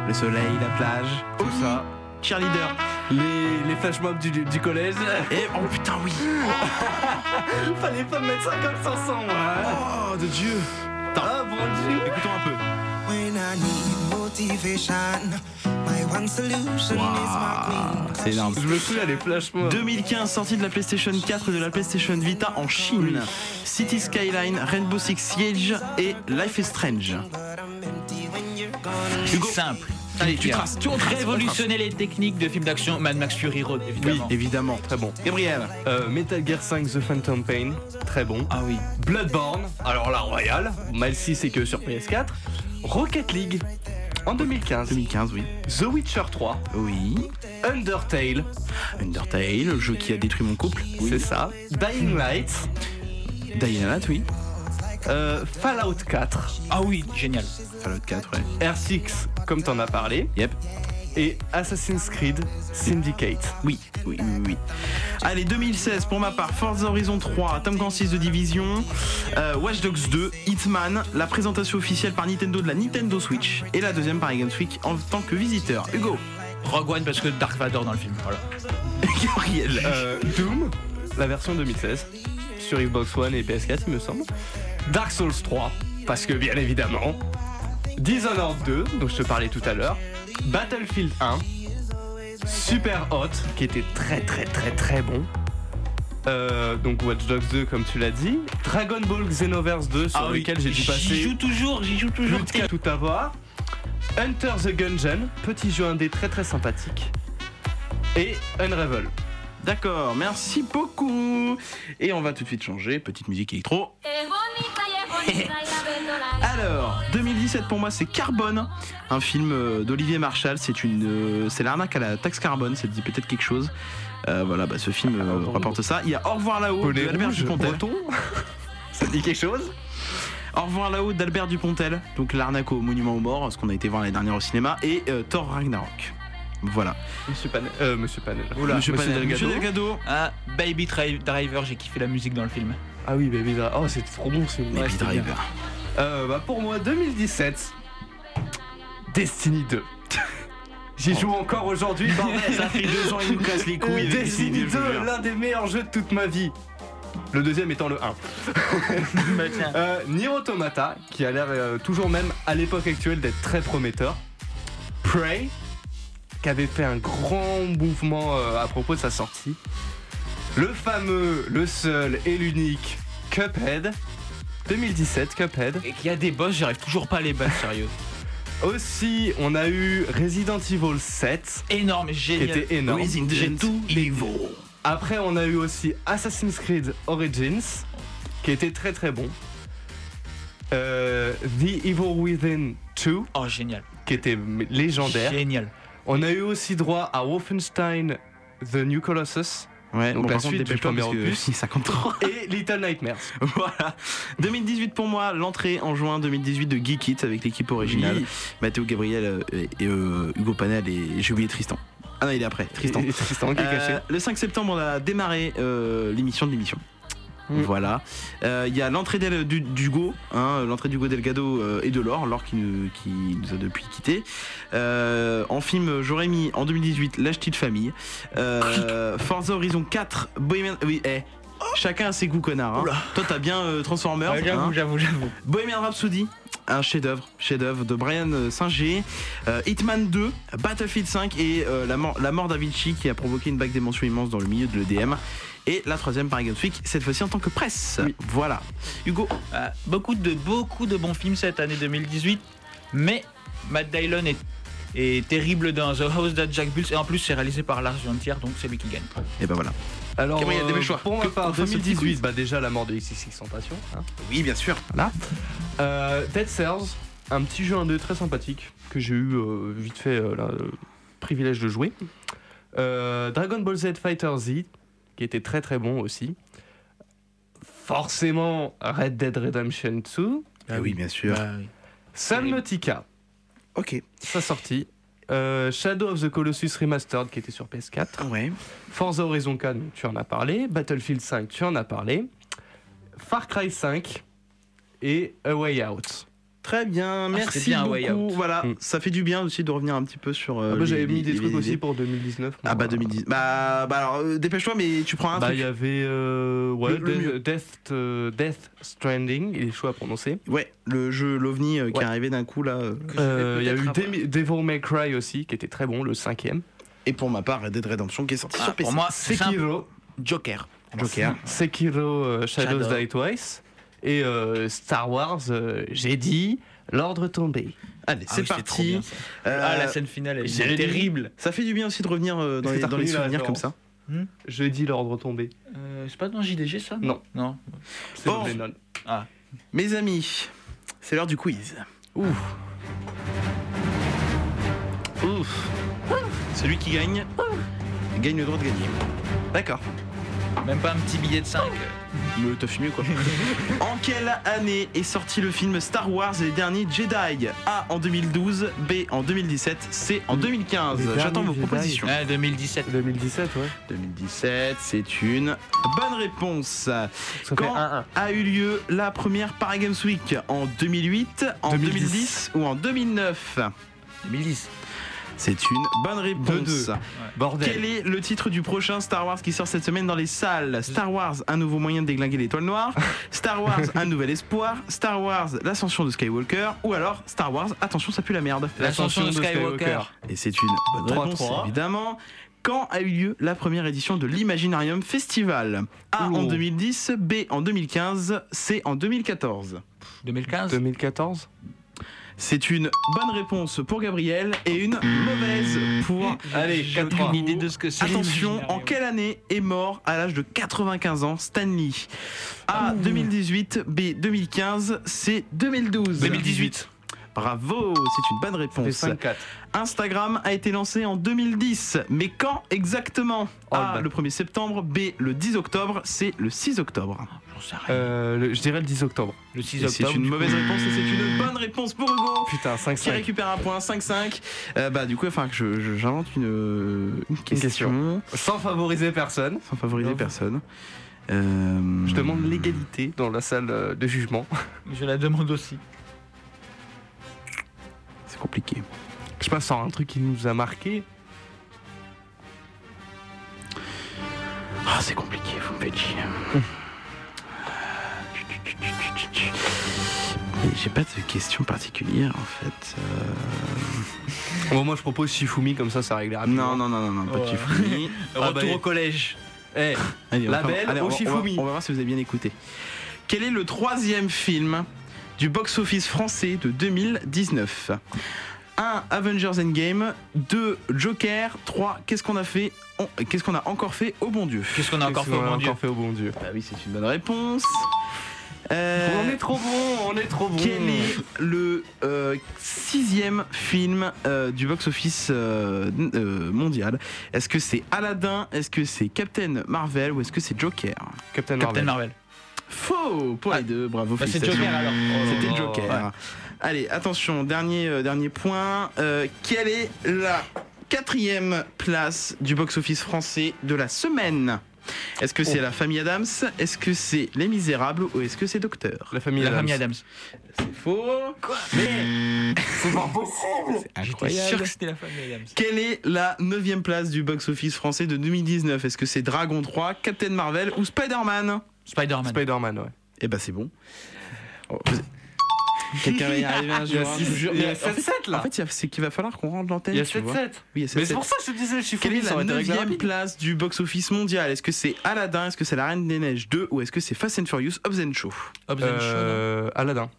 Le soleil, la plage, Tout ça. cheerleader. Les, les flash mobs du, du collège. Et oh putain, oui. Fallait pas me mettre ça comme ça sans moi. Oh de Dieu. Ah, bon Dieu. Écoutons un peu. When I need motivation, my one solution is my queen. C'est énorme. Je me souviens les flash mobs. 2015, sortie de la PlayStation 4 et de la PlayStation Vita en Chine. City Skyline, Rainbow Six Siege et Life is Strange. Hugo. Simple. Allez, tu traces, tu Révolutionner les techniques de films d'action Mad Max Fury Road, Oui, évidemment. évidemment, très bon. Gabriel. Euh, Metal Gear 5 The Phantom Pain, très bon. Ah oui. Bloodborne, alors la Royale, mal si c'est que sur PS4. Rocket League, en 2015. 2015, oui. The Witcher 3, Oui. Undertale, Undertale, le jeu qui a détruit mon couple. c'est ça. Dying Light, Dying Light, oui. Euh, Fallout 4, Ah oui, génial. Fallout 4, ouais. R6, comme t'en as parlé, Yep. et Assassin's Creed Syndicate. Oui, oui, oui, oui. Allez, 2016 pour ma part, Forza Horizon 3, Tom Clancy's de Division, euh, Watch Dogs 2, Hitman, la présentation officielle par Nintendo de la Nintendo Switch et la deuxième par Games Week en tant que visiteur. Hugo, Rogue One parce que Dark Vador dans le film. Voilà. Gabriel, Euh, Doom, la version 2016, sur Xbox One et PS4, il me semble. Dark Souls 3, parce que bien évidemment. Dishonored 2, dont je te parlais tout à l'heure. Battlefield 1. Super Hot, qui était très très très très bon. Euh, donc Watch Dogs 2 comme tu l'as dit. Dragon Ball Xenoverse 2 sur Ah oui, lequel j'ai dû J'y passer joue toujours, j'y joue toujours. tout avoir. Hunter the Gungeon, petit jeu indé très très sympathique. Et Unravel. D'accord, merci beaucoup. Et on va tout de suite changer, petite musique électro. Alors, 2017 pour moi c'est Carbone, un film euh, d'Olivier Marshall. C'est une, euh, c'est l'arnaque à la taxe carbone. Ça te dit peut-être quelque chose. Euh, voilà, bah, ce film euh, rapporte ça. Il y a Au revoir là-haut d'Albert Dupontel. Ça te dit quelque chose? Au revoir là-haut d'Albert Dupontel. Donc l'arnaque au monument aux morts, ce qu'on a été voir l'année dernière au cinéma, et euh, Thor Ragnarok. Voilà. Monsieur Panel. Euh, Monsieur Panel. Oula, Monsieur, Panel. Delgado. Monsieur Delgado. Ah, Baby Dri- Driver, j'ai kiffé la musique dans le film. Ah oui, Baby Driver. Oh, c'était trop bon ce Baby. Driver. Euh, bah pour moi, 2017. Destiny 2. J'y joue encore aujourd'hui, bordel. Ça fait deux ans, il nous casse les couilles. Destiny Destiny, je vous 2, jure. l'un des meilleurs jeux de toute ma vie. Le deuxième étant le 1. Bah, tiens. Euh, Nier Automata, qui a l'air euh, toujours même à l'époque actuelle d'être très prometteur. Prey, qui avait fait un grand mouvement euh, à propos de sa sortie. Le fameux, le seul et l'unique Cuphead. 2017, Cuphead. Et qu'il y a des boss, j'arrive toujours pas à les battre, sérieux. Aussi, on a eu Resident Evil 7, Énorme, qui génial. était énorme. Resident J'ai tout Evil. Après, on a eu aussi Assassin's Creed Origins, qui était très très bon. Euh, The Evil Within 2, Oh, génial. qui était légendaire. Génial. On a eu aussi droit à Wolfenstein The New Colossus Ouais, Donc bon, la suite du premier que et Little Nightmares. voilà. 2018 pour moi, l'entrée en juin 2018 de Geek It avec l'équipe originale. Oui. Mathéo Gabriel euh, et, et, euh, Hugo Panel et j'ai oublié Tristan. Ah non, il est après, Tristan. Et Tristan qui est Euh, caché. le 5 septembre, on a démarré euh, l'émission de l'émission. Mm. Voilà. Euh, Il y a l'entrée d'Hugo, hein, l'entrée d'Hugo Delgado euh, et de Laure, Laure qui nous, qui nous a depuis quitté. Euh, en film, j'aurais mis en 2018 L'âge de famille. Forza Horizon 4, Bohemian. Oui, eh. Chacun a ses goûts, connard. hein. Toi, t'as bien Transformers. Ouais, j'avoue, hein. j'avoue, j'avoue. Bohemian Rhapsody, un chef-d'œuvre, chef-d'œuvre de Brian Singer, euh, Hitman 2, Battlefield 5 et euh, la, mort, la mort d'Avicii qui a provoqué une bague d'émotion immense dans le milieu de l'EDM. Et la troisième par Games Week, cette fois-ci en tant que presse. Voilà. Hugo. Euh, beaucoup, de, beaucoup de bons films cette année 2018, mais Matt Dillon est, terrible dans The House That Jack Built, et en plus c'est réalisé par Lars von Trier, donc c'est lui qui gagne. Et ben voilà. Alors, Gabriel, euh, dépêche-toi. pour ma part, qu'on fasse le petit 2018, quiz. bah déjà la mort de XXX Tentation. hein. Oui, bien sûr. Voilà. Euh, Dead Cells, un petit jeu 1-2 très sympathique que j'ai eu euh, vite fait euh, là, le privilège de jouer. Euh, Dragon Ball Z Fighter Z, qui était très très bon aussi. forcément Red Dead Redemption 2. Ah oui, bien sûr. Subnautica. Ok. Sa sortie. Euh, Shadow of the Colossus Remastered qui était sur PS4. Ouais. Forza Horizon 4, tu en as parlé. Battlefield 5, tu en as parlé. Far Cry 5 et A Way Out. Très bien, merci c'était bien, beaucoup. Way Out. Voilà, Mm. ça fait du bien aussi de revenir un petit peu sur. euh, Ah bah, J'avais mis les- des les- trucs les- aussi pour 2019. Ah bah 2010. Bah, bah alors euh, dépêche-toi, mais tu prends un Bah, truc. il y avait euh, ouais, Le- le Death. Death, euh, Death Stranding, il est chaud à prononcer. Ouais, le jeu l'OVNI euh, qui est arrivé d'un coup là. Il y a eu Devil May Cry aussi, qui était très bon, le cinquième. Et pour ma part, Red Dead Redemption qui est sorti Ah, sur PC. pour moi. Sekiro, Joker. Joker. Sekiro Shadows Shadow. Die Twice. Et euh, Star Wars, euh, j'ai dit, l'ordre tombé. Allez, Ah c'est oui, parti. bien. Euh, Ah, la scène finale, elle est terrible. Ça fait du bien aussi de revenir euh, dans les, dans souvenirs comme ça. Je dis l'ordre tombé. Euh, c'est pas dans JDG ça Non. Non. C'est Bon. Lennon. Ah. Mes amis, c'est l'heure du quiz. Ouf. Ouf. Celui qui gagne gagne le droit de gagner. D'accord. Même pas un petit billet de 5. Me t'as fumé quoi En quelle année est sorti le film Star Wars et les derniers Jedi? A en 2012, B en 2017, C en 2015 Les J'attends vos Jedi. propositions. Ah, 2017. 2017, ouais. 2017, c'est une bonne réponse. Ça fait Quand 1-1. a eu lieu la première Paragames Week? En 2008, en 2010. 2010 ou en 2009 2010. C'est une bonne réponse. 2-2. Bordel. Quel est le titre du prochain Star Wars qui sort cette semaine dans les salles? Star Wars, un nouveau moyen de déglinguer l'étoile noire. Star Wars, un nouvel espoir. Star Wars, l'ascension de Skywalker. Ou alors Star Wars, attention ça pue la merde. L'ascension de Skywalker. Et c'est une bonne 3-3. réponse évidemment. Quand a eu lieu la première édition de l'Imaginarium Festival? A en Ouh. 2010, B en 2015, C en 2014 2015 2014 C'est une bonne réponse pour Gabriel et une mauvaise pour Allez, J'ai 4-3. aucune idée de ce que c'est. Attention, en quelle année est mort à l'âge de 95 ans Stanley? A 2018, B 2015, C 2012. 2018. Bravo, c'est une bonne réponse. 5-4. Instagram a été lancé en 2010, mais quand exactement? Oh, A le le 1er septembre, B le 10 octobre, C le 6 octobre. J'en sais rien. Euh, le- je dirais le 10 octobre. Le 6 Et C'est octobre. une mauvaise coup. réponse et c'est une bonne réponse pour Hugo. Putain, Qui 5-5. récupère un point 5-5 Euh, Bah du coup, enfin que je- je- j'invente une, une question, question. Sans favoriser personne. sans favoriser Non. personne. Euh, Je demande l'égalité dans la salle euh, de jugement. Je la demande aussi. Compliqué. Je passe sur un truc qui nous a marqué. Ah, c'est compliqué, vous me faites chier. Mais J'ai pas de questions particulières en fait. Euh, Bon, moi, je propose Shifumi, comme ça, ça règle rapidement. Non, non, non, non, non, pas de Ouais. Shifumi. Retour bah, au collège. Eh, allez, on au va- on va- Shifumi. On va voir si vous avez bien écouté. Quel est le troisième film du box-office français de 2019 1. Avengers Endgame 2. Joker 3. Qu'est-ce qu'on a fait On- Qu'est-ce qu'on a encore fait au bon Dieu? Qu'est-ce qu'on a encore fait au bon Dieu? encore fait au bon Dieu? Bah oui, c'est une bonne réponse. Euh, On est trop bon, on est trop bon. Quel est le euh, sixième film euh, du box-office euh, euh, mondial? Est-ce que c'est Aladdin? Est-ce que c'est Captain Marvel? Ou est-ce que c'est Joker? Captain, Captain Marvel. Marvel. Faux pour les Ah. deux, bravo, Bah, c'est félicitations. Joker alors. C'était Oh, Joker. ouais. Allez, attention, dernier, euh, dernier point. Euh, quelle est la quatrième place du box-office français de la semaine? Est-ce que c'est Oh. La Famille Adams? Est-ce que c'est Les Misérables? Ou est-ce que c'est Docteur? La famille La Adams. famille Adams. C'est faux. Mais c'est pas possible. C'est J'étais sûr que c'était la famille Adams. Quelle est la neuvième place du box-office français de 2019 Est-ce que c'est Dragon 3, Captain Marvel ou Spider-Man? Spider-Man. Spider-Man, ouais. Eh ben c'est bon. Oh, vous- Quelqu'un va y arriver un Il y a jour. hein, six- je vous jure. il y a En fait- 7-7 là. En fait, c'est qu'il va falloir qu'on rentre l'antenne. Il y a tu vois. 7-7. Oui, il y a Mais c'est 7-7. pour ça que je te disais, le chiffre Quelle est la aurait été réglé neuvième rapide. place du box-office mondial? Est-ce que c'est Aladdin? Est-ce que c'est La Reine des Neiges 2 Ou est-ce que c'est Fast and Furious Hobbs and Show Hobbs and non Euh, Aladdin.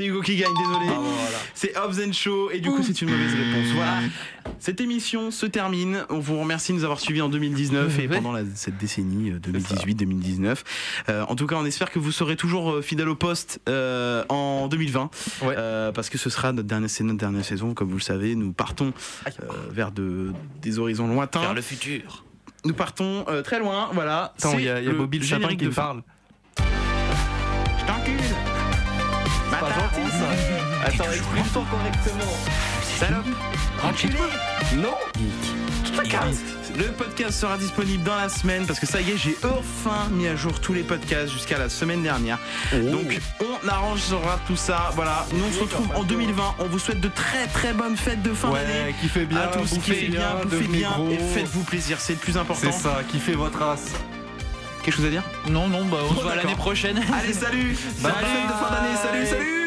C'est Hugo qui gagne, désolé. Ah, voilà. C'est Hobbs and Show et du coup c'est une mauvaise réponse. Voilà. Cette émission se termine. On vous remercie de nous avoir suivis en 2019 et pendant la- cette décennie 2018-2019. Euh, en tout cas, on espère que vous serez toujours euh, fidèle au poste euh, en 2020 Ouais. Euh, parce que ce sera notre dernière, c'est notre dernière saison. Comme vous le savez, nous partons euh, vers de, des horizons lointains. Vers le futur. nous partons euh, très loin. Voilà. Il y a, y a le Bobby le sapin générique qui de parle. C'est pas gentil ça. Attends, exprime-toi correctement. Salope. Enculé. Non. Le podcast sera disponible dans la semaine parce que ça y est, j'ai enfin mis à jour tous les podcasts jusqu'à la semaine dernière. Donc on arrangera tout ça. Voilà, nous on se retrouve en 2020. On vous souhaite de très très bonnes fêtes de fin Ouais, d'année. kiffez bien, à tous, kiffez bien, bien, bouffez bien gros. et faites-vous plaisir, c'est le plus important. C'est ça, kiffez votre race. Quelque chose à dire? Non, non, bah on se voit l'année prochaine. Allez, salut. Bonne fête de fin d'année, salut, salut